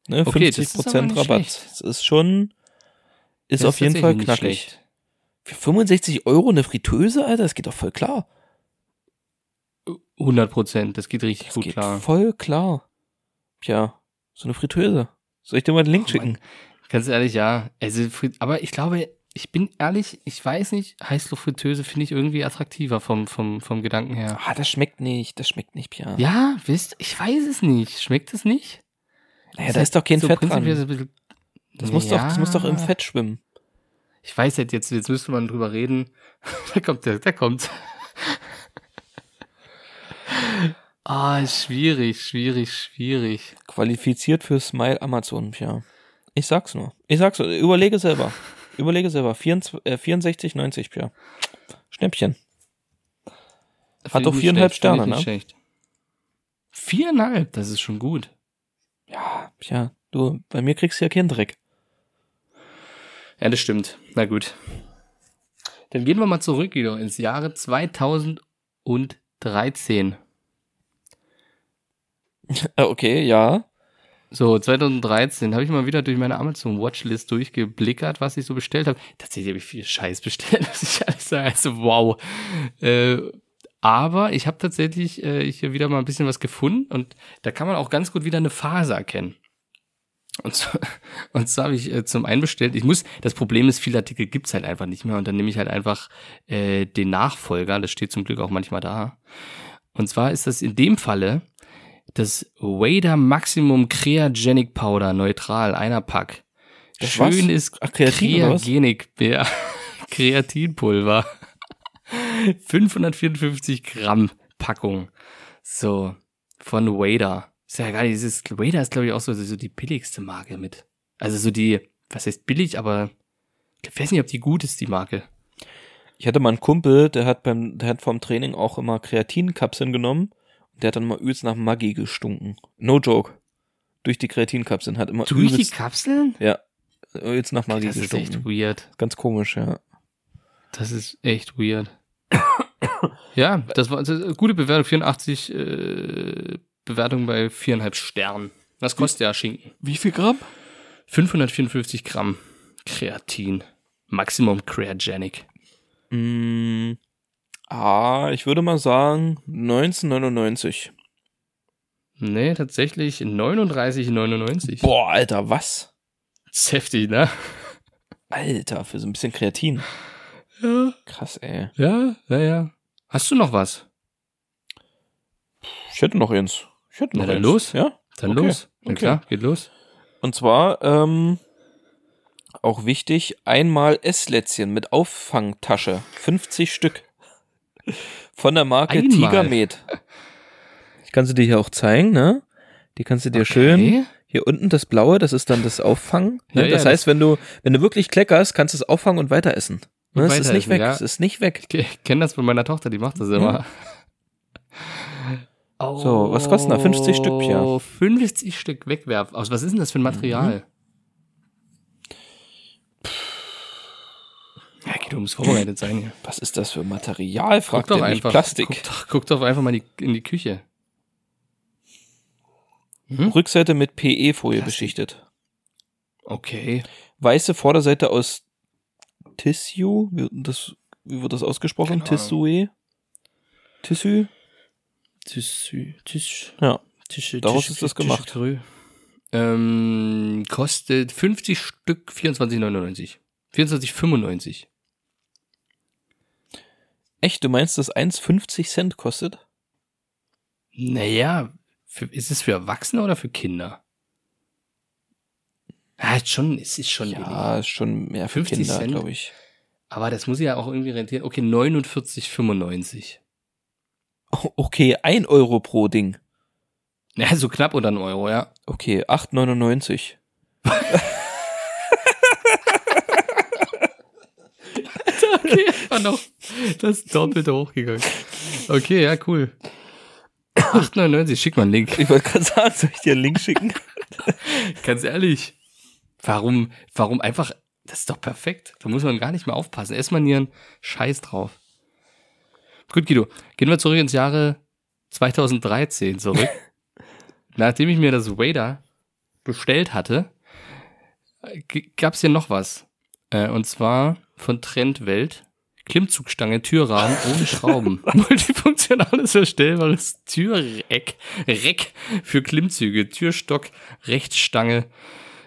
Speaker 2: ne,
Speaker 1: Okay, das
Speaker 2: 50
Speaker 1: ist aber
Speaker 2: Prozent
Speaker 1: nicht
Speaker 2: Rabatt.
Speaker 1: schlecht.
Speaker 2: Das ist schon, ist
Speaker 1: Das
Speaker 2: auf jeden Fall knackig. Für 65 Euro eine Fritteuse, Alter, das geht doch voll klar.
Speaker 1: 100 Prozent, das geht richtig
Speaker 2: Das
Speaker 1: gut
Speaker 2: geht
Speaker 1: klar.
Speaker 2: voll klar. Tja, so eine Fritteuse. Soll ich dir mal den Link
Speaker 1: Oh,
Speaker 2: schicken?
Speaker 1: Mann. Ganz ehrlich, ja. Also, aber ich glaube, ich bin ehrlich, ich weiß nicht, Heißluftfritteuse finde ich irgendwie attraktiver vom, vom, vom Gedanken her.
Speaker 2: Ah, das schmeckt nicht, das schmeckt nicht, Pia.
Speaker 1: Ja, wisst, ich weiß es nicht. Schmeckt es nicht?
Speaker 2: naja, da ist doch kein
Speaker 1: so
Speaker 2: Fett dran.
Speaker 1: so bisschen-
Speaker 2: Das muss, doch, das muss doch im
Speaker 1: Ja.
Speaker 2: Fett schwimmen.
Speaker 1: Ich weiß halt jetzt, jetzt müsste man drüber reden. da kommt der, der kommt. Ah, ist schwierig, schwierig, schwierig.
Speaker 2: Qualifiziert für Smile Amazon, Pia. Ich sag's nur. Ich sag's nur. Überlege selber. Überlege selber. 24, äh, 64,90, Pia. Schnäppchen.
Speaker 1: Finde
Speaker 2: doch viereinhalb
Speaker 1: schlecht,
Speaker 2: Sterne, ne?
Speaker 1: Schlecht. Viereinhalb, das ist schon gut.
Speaker 2: Ja, Pia, du, bei mir kriegst du ja keinen Dreck.
Speaker 1: Ja, das stimmt. Na gut. Dann gehen wir mal zurück, Guido, ins Jahre 2013.
Speaker 2: Äh, okay, ja.
Speaker 1: So, 2013 habe ich mal wieder durch meine Amazon Watchlist durchgeblickert, was ich so bestellt habe. Tatsächlich habe ich viel Scheiß bestellt, muss ich ehrlich sagen. Also, wow. Äh, aber ich habe tatsächlich äh, hier wieder mal ein bisschen was gefunden und da kann man auch ganz gut wieder eine Phase erkennen. Und so, und so habe ich äh, zum einen bestellt. Ich muss, das Problem ist, viele Artikel gibt's halt einfach nicht mehr und dann nehme ich halt einfach äh, den Nachfolger, das steht zum Glück auch manchmal da. Und zwar ist das in dem Falle das Wader Maximum Creagenic Powder neutral, einer Pack.
Speaker 2: Das
Speaker 1: Schön
Speaker 2: was?
Speaker 1: ist
Speaker 2: Ach, Kreatin?
Speaker 1: Creagenik, ja, Kreatinpulver. 554 Gramm Packung. So, von Wader. Ist ja gar nicht, dieses, Wader ist glaube ich auch so, so die billigste Marke mit. Also so die, was heißt billig, aber ich weiß nicht, ob die gut ist, die Marke.
Speaker 2: Ich hatte mal einen Kumpel, der hat beim, der hat vom Training auch immer Kreatinkapseln genommen. Der hat dann mal übelst nach Maggi gestunken. No joke. Durch die Kreatinkapseln hat immer
Speaker 1: Durch die Kapseln?
Speaker 2: ja, übelst nach Maggi
Speaker 1: Das ist echt
Speaker 2: gestunken.
Speaker 1: weird.
Speaker 2: Ganz komisch, ja.
Speaker 1: Das ist echt weird. ja, das war also, gute Bewertung, 84 äh, Bewertung bei viereinhalb Sternen. Was kostet der Schinken?
Speaker 2: Wie viel Gramm?
Speaker 1: 554 Gramm Kreatin. Maximum Creagenic.
Speaker 2: Mm, ah, ich würde mal sagen 1999.
Speaker 1: Nee, tatsächlich 39,99.
Speaker 2: Boah, Alter, was?
Speaker 1: Das ist heftig, ne?
Speaker 2: Alter, für so ein bisschen Kreatin.
Speaker 1: Ja,
Speaker 2: Krass, ey.
Speaker 1: ja, ja, ja. Hast du noch was?
Speaker 2: Ich hätte noch eins. Ich hätte noch
Speaker 1: Na dann
Speaker 2: eins.
Speaker 1: los.
Speaker 2: Ja?
Speaker 1: Dann
Speaker 2: Okay,
Speaker 1: los. Na
Speaker 2: okay.
Speaker 1: klar, geht los.
Speaker 2: Und zwar, ähm, auch wichtig, einmal Esslätzchen mit Auffangtasche. 50 Stück. Von der Marke
Speaker 1: Einmal?
Speaker 2: Tigermed. Ich kann sie dir hier auch zeigen, ne? Die kannst du dir schön,
Speaker 1: Okay.
Speaker 2: hier unten das blaue, das ist dann das Auffangen. Ne?
Speaker 1: Ja, ja,
Speaker 2: das
Speaker 1: das-
Speaker 2: heißt, wenn du, wenn du wirklich kleckerst, kannst du es auffangen und weiter essen. Ne?
Speaker 1: Und
Speaker 2: Es ist nicht
Speaker 1: essen,
Speaker 2: weg,
Speaker 1: ja.
Speaker 2: es ist nicht weg.
Speaker 1: Ich, ich kenne das von meiner Tochter, die macht das immer. Oh,
Speaker 2: So, was kosten da? 50 Stück, ja.
Speaker 1: 50 Stück wegwerfen. Aus was ist denn das für ein Material? Ja, Guido muss vorbereitet sein.
Speaker 2: Was ist das für Material?
Speaker 1: Guck
Speaker 2: Fragt
Speaker 1: doch einfach.
Speaker 2: Plastik.
Speaker 1: Guck doch, guck doch einfach mal in die, in die Küche. Hm?
Speaker 2: Rückseite mit PE-Folie beschichtet.
Speaker 1: Okay.
Speaker 2: Weiße Vorderseite aus Tissue. Wie, das, wie wird das ausgesprochen?
Speaker 1: Keine
Speaker 2: Tissue? Tissue?
Speaker 1: Tissu, Tisch,
Speaker 2: Ja.
Speaker 1: Tische,
Speaker 2: Daraus
Speaker 1: Tische,
Speaker 2: ist das
Speaker 1: Tische,
Speaker 2: gemacht.
Speaker 1: Grü. Ähm, kostet 50 Stück 24,99. 24,95.
Speaker 2: Echt, du meinst, dass eins 50 Cent kostet?
Speaker 1: Naja, für, ist es für Erwachsene oder für Kinder? Ja, ist schon, es ist schon.
Speaker 2: Ja, ist schon mehr für
Speaker 1: 50
Speaker 2: Kinder,
Speaker 1: Cent?
Speaker 2: glaube ich.
Speaker 1: Aber das muss ja auch irgendwie rentieren. Okay, 49,95.
Speaker 2: Oh, Okay, ein Euro pro Ding.
Speaker 1: Ja, so knapp unter einen Euro, ja.
Speaker 2: Okay, 8,99.
Speaker 1: Okay, war noch das Doppelte hochgegangen. Okay, ja, cool. 8,99, schick mal einen Link.
Speaker 2: Ich wollte gerade sagen, soll ich dir einen Link schicken?
Speaker 1: Ganz ehrlich. Warum, warum einfach, das ist doch perfekt. Da muss man gar nicht mehr aufpassen. Essmanieren, scheiß drauf. Gut, Guido, gehen wir zurück ins Jahre 2013 zurück. Nachdem ich mir das Wader bestellt hatte, gab es hier noch was. Äh, und zwar von Trendwelt. Klimmzugstange, Türrahmen ohne Schrauben. Multifunktionales verstellbares Türreck Reck für Klimmzüge. Türstock, Rechtsstange,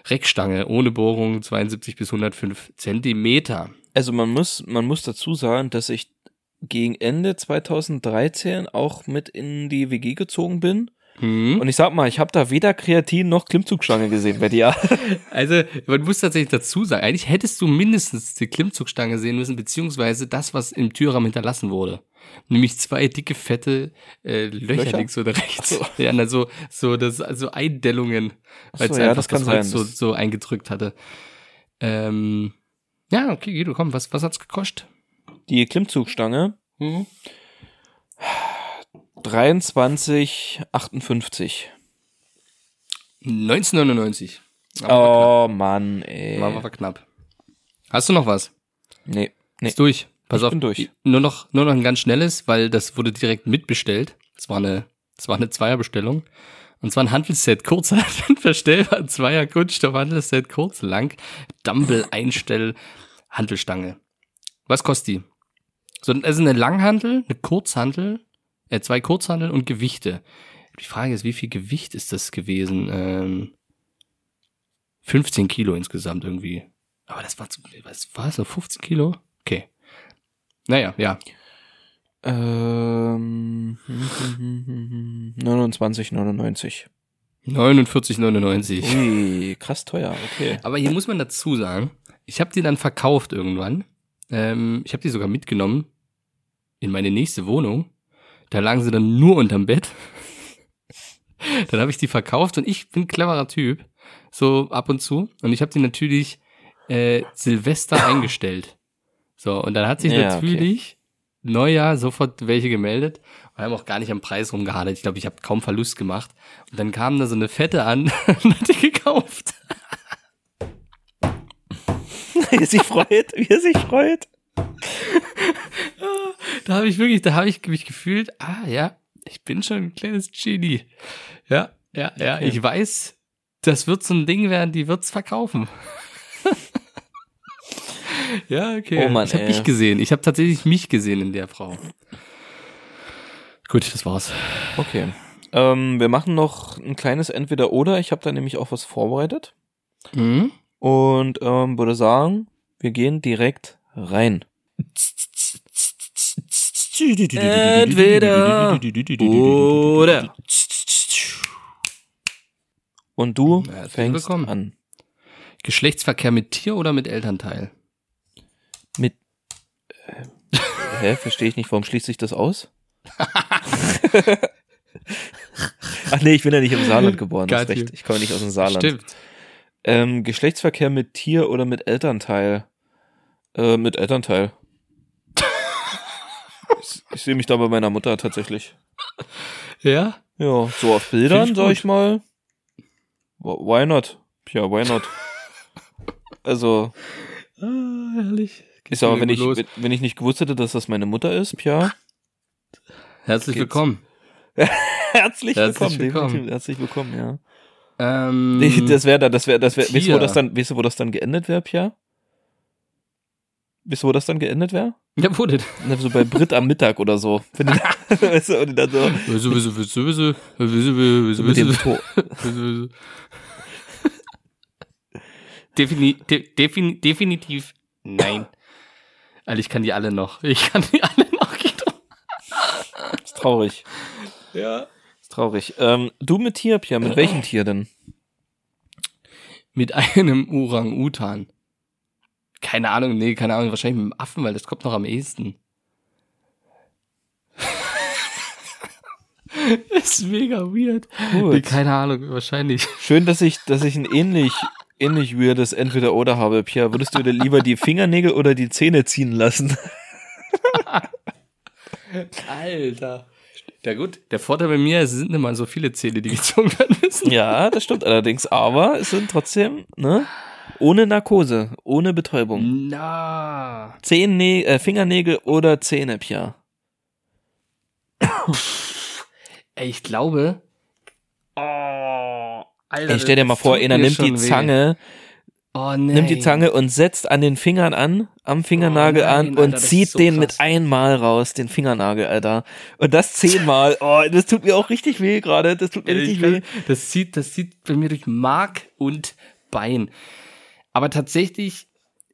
Speaker 1: Reckstange ohne Bohrung 72 bis 105 Zentimeter.
Speaker 2: Also man muss, man muss dazu sagen, dass ich gegen Ende 2013 auch mit in die WG gezogen bin.
Speaker 1: Hm.
Speaker 2: Und ich sag mal, ich habe da weder Kreatin noch Klimmzugstange gesehen bei dir.
Speaker 1: Also, man muss tatsächlich dazu sagen, eigentlich hättest du mindestens die Klimmzugstange sehen müssen, beziehungsweise das, was im Türrahmen hinterlassen wurde. Nämlich zwei dicke, fette äh, Löcher,
Speaker 2: Löcher?
Speaker 1: links oder rechts.
Speaker 2: Ach
Speaker 1: Ja, na, so, so, das, also Eindellungen, weil es
Speaker 2: so, ja,
Speaker 1: einfach
Speaker 2: das
Speaker 1: das Holz so, so eingedrückt hatte. Ähm, ja, okay, Guido, komm, was, was hat's gekostet?
Speaker 2: Die Klimmzugstange
Speaker 1: Mhm.
Speaker 2: 23,58.
Speaker 1: 1999. Aber
Speaker 2: Oh Mann, ey.
Speaker 1: War, war knapp. Hast du noch was?
Speaker 2: Nee, nee.
Speaker 1: Ist durch. Pass
Speaker 2: Ich
Speaker 1: auf.
Speaker 2: bin durch.
Speaker 1: Nur noch, nur noch ein ganz schnelles, weil das wurde direkt mitbestellt. Das war eine, das war eine Zweierbestellung. Und zwar ein Handelsset, kurzer, verstellbar, Zweier Kunststoff Handelsset, kurz, lang, Dumble Einstell, Handelstange. Was kostet die? So, also eine Langhantel, eine Kurzhantel, äh, zwei Kurzhanteln und Gewichte. Die Frage ist, wie viel Gewicht ist das gewesen? Ähm, 15 Kilo insgesamt irgendwie. Aber das war zu, was war so 15 Kilo? Okay. Naja, ja.
Speaker 2: Ähm, 29,99.
Speaker 1: 49,99.
Speaker 2: Ui, krass teuer, okay.
Speaker 1: Aber hier muss man dazu sagen, ich habe die dann verkauft irgendwann. Ähm, ich habe die sogar mitgenommen in meine nächste Wohnung. Da lagen sie dann nur unterm Bett. dann habe ich die verkauft und ich bin ein cleverer Typ. So ab und zu. Und ich habe die natürlich äh, Silvester eingestellt. So, und dann hat sich
Speaker 2: Ja,
Speaker 1: natürlich Neujahr sofort welche gemeldet und haben auch gar nicht am Preis rumgehadert. Ich glaube, ich habe kaum Verlust gemacht. Und dann kam da so eine Fette an und hat die gekauft.
Speaker 2: Wie er sich freut, wie er sich freut.
Speaker 1: Da habe ich wirklich, da habe ich mich gefühlt, ah ja, ich bin schon ein kleines Genie. Ja, ja, ja,
Speaker 2: Okay.
Speaker 1: ich weiß, das wird so ein Ding werden, die wird's verkaufen. ja, okay.
Speaker 2: Oh Mann,
Speaker 1: ich habe mich gesehen. Ich habe tatsächlich mich gesehen in der Frau. Gut, das war's.
Speaker 2: Okay. Ähm, wir machen noch ein kleines Entweder-Oder. Ich habe da nämlich auch was vorbereitet.
Speaker 1: Mhm.
Speaker 2: Und ähm, würde sagen, wir gehen direkt rein. Entweder oder. Und du
Speaker 1: Ja,
Speaker 2: fängst
Speaker 1: willkommen.
Speaker 2: an.
Speaker 1: Geschlechtsverkehr mit Tier oder mit Elternteil?
Speaker 2: Mit. Äh, hä? Verstehe ich nicht, warum schließt sich das aus? Ach nee, ich bin ja nicht im Saarland geboren, das recht. Ich komme nicht aus dem Saarland.
Speaker 1: Stimmt.
Speaker 2: Ähm, Geschlechtsverkehr mit Tier oder mit Elternteil? Äh, mit Elternteil. ich ich sehe mich da bei meiner Mutter tatsächlich.
Speaker 1: Ja?
Speaker 2: Ja, so auf Bildern,
Speaker 1: ich
Speaker 2: sag ich mal. Wh- Why not? Ja, why not? Also,
Speaker 1: Ah, herrlich.
Speaker 2: ich sag mal, wenn ich,
Speaker 1: los.
Speaker 2: wenn, ich nicht gewusst hätte, dass das meine Mutter ist, Pia.
Speaker 1: Herzlich
Speaker 2: geht's.
Speaker 1: willkommen.
Speaker 2: Herzlich,
Speaker 1: Herzlich
Speaker 2: willkommen,
Speaker 1: willkommen.
Speaker 2: definitiv. Herzlich willkommen, ja.
Speaker 1: Ähm,
Speaker 2: das wäre da, das wäre, das wäre, weißt du, wo das dann, weißt du, wo das dann geendet wäre, Pia? Weißt du, wo das dann geendet wäre?
Speaker 1: ja, wo denn?
Speaker 2: Na, So bei Brit am Mittag oder so. Wenn die, weißt du, und die dann so
Speaker 1: Wisse, wisse, wisse, wisse, wisse, wisse, wisse, wisse, wisse. Defini de defini definitiv nein. Alter, ich kann die alle noch. Ich kann die alle noch.
Speaker 2: Ist traurig.
Speaker 1: Ja.
Speaker 2: Ist traurig. Ähm, du mit Tier, Pia, mit welchem Tier denn?
Speaker 1: Mit einem Orang-Utan. Keine Ahnung, nee, keine Ahnung, wahrscheinlich mit dem Affen, weil das kommt noch am ehesten. ist mega weird.
Speaker 2: Gut.
Speaker 1: Nee, keine Ahnung, wahrscheinlich.
Speaker 2: Schön, dass ich, dass ich ein ähnlich, ähnlich weirdes Entweder-Oder habe, Pia. Würdest du dir lieber die Fingernägel oder die Zähne ziehen lassen?
Speaker 1: Alter. Ja gut, der Vorteil bei mir ist, es sind immer so viele Zähne, die gezogen werden müssen.
Speaker 2: Ja, das stimmt allerdings. Aber es sind trotzdem, ne? Ohne Narkose, ohne Betäubung.
Speaker 1: Na.
Speaker 2: Zehennä äh, Fingernägel oder Zähne, Pia.
Speaker 1: Ey, ich glaube. Oh, Alter.
Speaker 2: Ey, stell dir mal vor, einer nimmt die
Speaker 1: weh.
Speaker 2: Zange,
Speaker 1: Oh, nee.
Speaker 2: nimmt die Zange und setzt an den Fingern an, am Fingernagel
Speaker 1: Oh nein,
Speaker 2: an
Speaker 1: Alter,
Speaker 2: und
Speaker 1: ist
Speaker 2: zieht
Speaker 1: so
Speaker 2: den
Speaker 1: krass.
Speaker 2: mit einmal raus, den Fingernagel, Alter. Und das zehnmal. Oh, das tut mir auch richtig weh gerade. Das tut mir richtig
Speaker 1: ich
Speaker 2: weh.
Speaker 1: das zieht, das zieht bei mir durch Mark und Bein. Aber tatsächlich,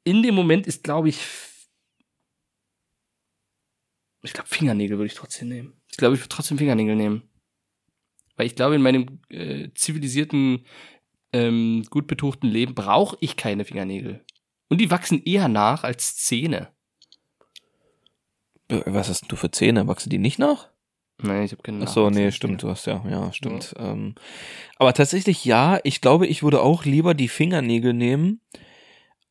Speaker 1: in dem Moment ist, glaube ich, ich glaube, Fingernägel würde ich trotzdem nehmen. Ich glaube, ich würde trotzdem Fingernägel nehmen. Weil ich glaube, in meinem äh, zivilisierten, ähm, gut betuchten Leben brauche ich keine Fingernägel. Und die wachsen eher nach als Zähne.
Speaker 2: Äh, Was hast du für Zähne? Wachsen die nicht nach?
Speaker 1: Nein, ich habe keine
Speaker 2: Ach so, nee, stimmt, du hast ja, ja, stimmt. Ähm, aber tatsächlich ja, ich glaube, ich würde auch lieber die Fingernägel nehmen,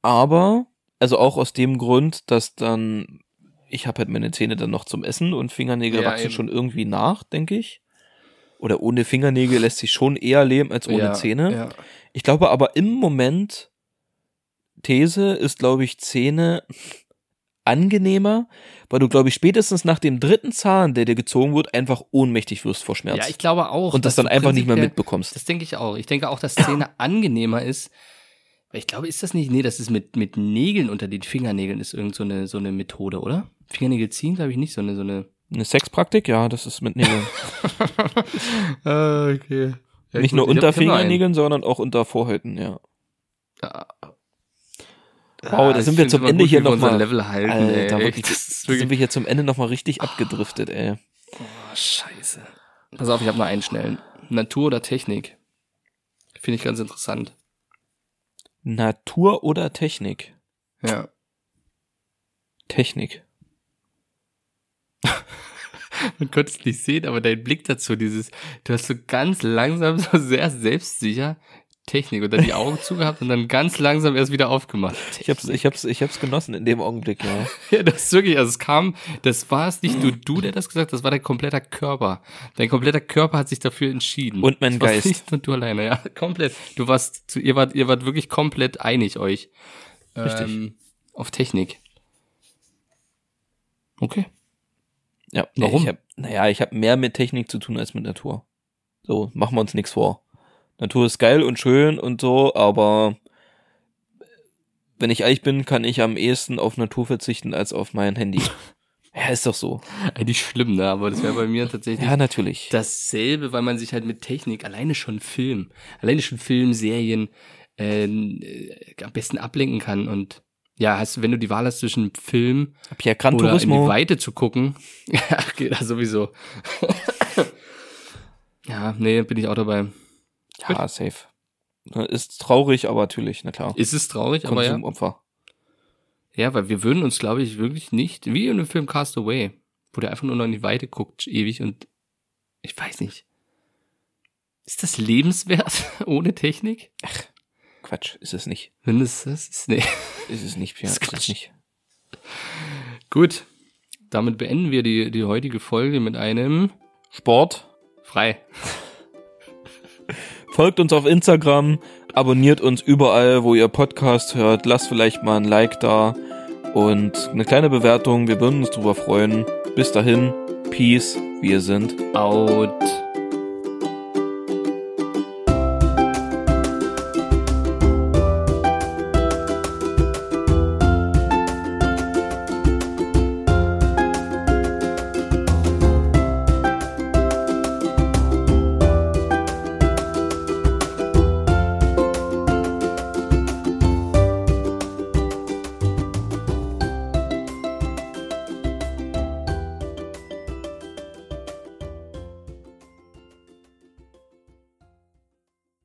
Speaker 2: aber, also auch aus dem Grund, dass dann, ich habe halt meine Zähne dann noch zum Essen und Fingernägel
Speaker 1: Ja,
Speaker 2: wachsen
Speaker 1: eben.
Speaker 2: schon irgendwie nach, denke ich. Oder ohne Fingernägel lässt sich schon eher leben als ohne
Speaker 1: Ja,
Speaker 2: Zähne.
Speaker 1: Ja.
Speaker 2: Ich glaube aber im Moment, These ist, glaube ich, Zähne angenehmer, weil du, glaube ich, spätestens nach dem dritten Zahn, der dir gezogen wird, einfach ohnmächtig wirst vor Schmerz.
Speaker 1: ja, ich glaube auch.
Speaker 2: und das dann einfach nicht mehr mitbekommst.
Speaker 1: Das denke ich auch. Ich denke auch, dass Szene angenehmer ist. Weil ich glaube, ist das nicht, nee, das ist mit, mit Nägeln unter den Fingernägeln ist irgend so eine, so eine Methode, oder? Fingernägel ziehen, glaube ich nicht, so eine, so eine.
Speaker 2: Eine Sexpraktik, ja, das ist mit Nägeln.
Speaker 1: ah, okay. Ja,
Speaker 2: nicht
Speaker 1: gut,
Speaker 2: nur unter. Fingernägeln, sondern auch unter Vorhäuten, ja.
Speaker 1: Ja.
Speaker 2: Wow, da sind wir zum Ende hier
Speaker 1: wie wir
Speaker 2: noch
Speaker 1: unser
Speaker 2: mal-
Speaker 1: Level halten,
Speaker 2: Alter,
Speaker 1: ey.
Speaker 2: wirklich,
Speaker 1: Das
Speaker 2: da sind
Speaker 1: wirklich
Speaker 2: wir hier zum Ende nochmal richtig abgedriftet, ey.
Speaker 1: oh, scheiße. Pass auf, ich habe noch einen schnellen. Natur oder Technik? Finde ich ganz interessant.
Speaker 2: Natur oder Technik?
Speaker 1: Ja.
Speaker 2: Technik.
Speaker 1: Man konnte es nicht sehen, aber dein Blick dazu, dieses, du hast so ganz langsam, so sehr selbstsicher Technik und dann die Augen zugehabt und dann ganz langsam erst wieder aufgemacht.
Speaker 2: Ich hab's, ich hab's, ich hab's genossen in dem Augenblick, ja.
Speaker 1: Ja, das ist wirklich, also es kam, das war es nicht nur du, der das gesagt hat, das war dein kompletter Körper. Dein kompletter Körper hat sich dafür entschieden.
Speaker 2: Und mein
Speaker 1: das
Speaker 2: Geist.
Speaker 1: Nicht nur du alleine, ja, komplett. Du warst, zu, ihr wart, ihr wart wirklich komplett einig euch.
Speaker 2: Richtig.
Speaker 1: Ähm, auf Technik. Okay.
Speaker 2: Ja,
Speaker 1: Warum?
Speaker 2: Ich hab, naja, ich habe mehr mit Technik zu tun als mit Natur. So, machen wir uns nichts vor. Natur ist geil und schön und so, aber wenn ich ehrlich bin, kann ich am ehesten auf Natur verzichten als auf mein Handy. ja, ist doch so.
Speaker 1: Eigentlich schlimm, ne? Aber das wäre bei mir tatsächlich
Speaker 2: Ja, natürlich.
Speaker 1: dasselbe, weil man sich halt mit Technik, alleine schon Film, alleine schon Film, Serien, äh, äh, am besten ablenken kann und ja, hast, wenn du die Wahl hast zwischen Film
Speaker 2: ja Gran
Speaker 1: oder in die. Weite zu gucken, ja, geht das sowieso. ja, nee, bin ich auch dabei.
Speaker 2: Ja, safe. Ist traurig, aber natürlich, na klar.
Speaker 1: Ist es traurig, aber ja.
Speaker 2: Konsumopfer.
Speaker 1: Ja, weil wir würden uns, glaube ich, wirklich nicht, wie in dem Film Castaway, wo der einfach nur noch in die Weite guckt, ewig und ich weiß nicht. Ist das lebenswert ohne Technik?
Speaker 2: Quatsch, ist es nicht.
Speaker 1: Wenn es das ist, nee.
Speaker 2: Ist es nicht, Pia. Ist
Speaker 1: ist
Speaker 2: es
Speaker 1: Quatsch.
Speaker 2: nicht.
Speaker 1: Gut. Damit beenden wir die, die heutige Folge mit einem
Speaker 2: Sport.
Speaker 1: Frei.
Speaker 2: Folgt uns auf Instagram, abonniert uns überall, wo ihr Podcast hört, lasst vielleicht mal ein Like da und eine kleine Bewertung, wir würden uns drüber freuen. Bis dahin, Peace, wir sind
Speaker 1: Out.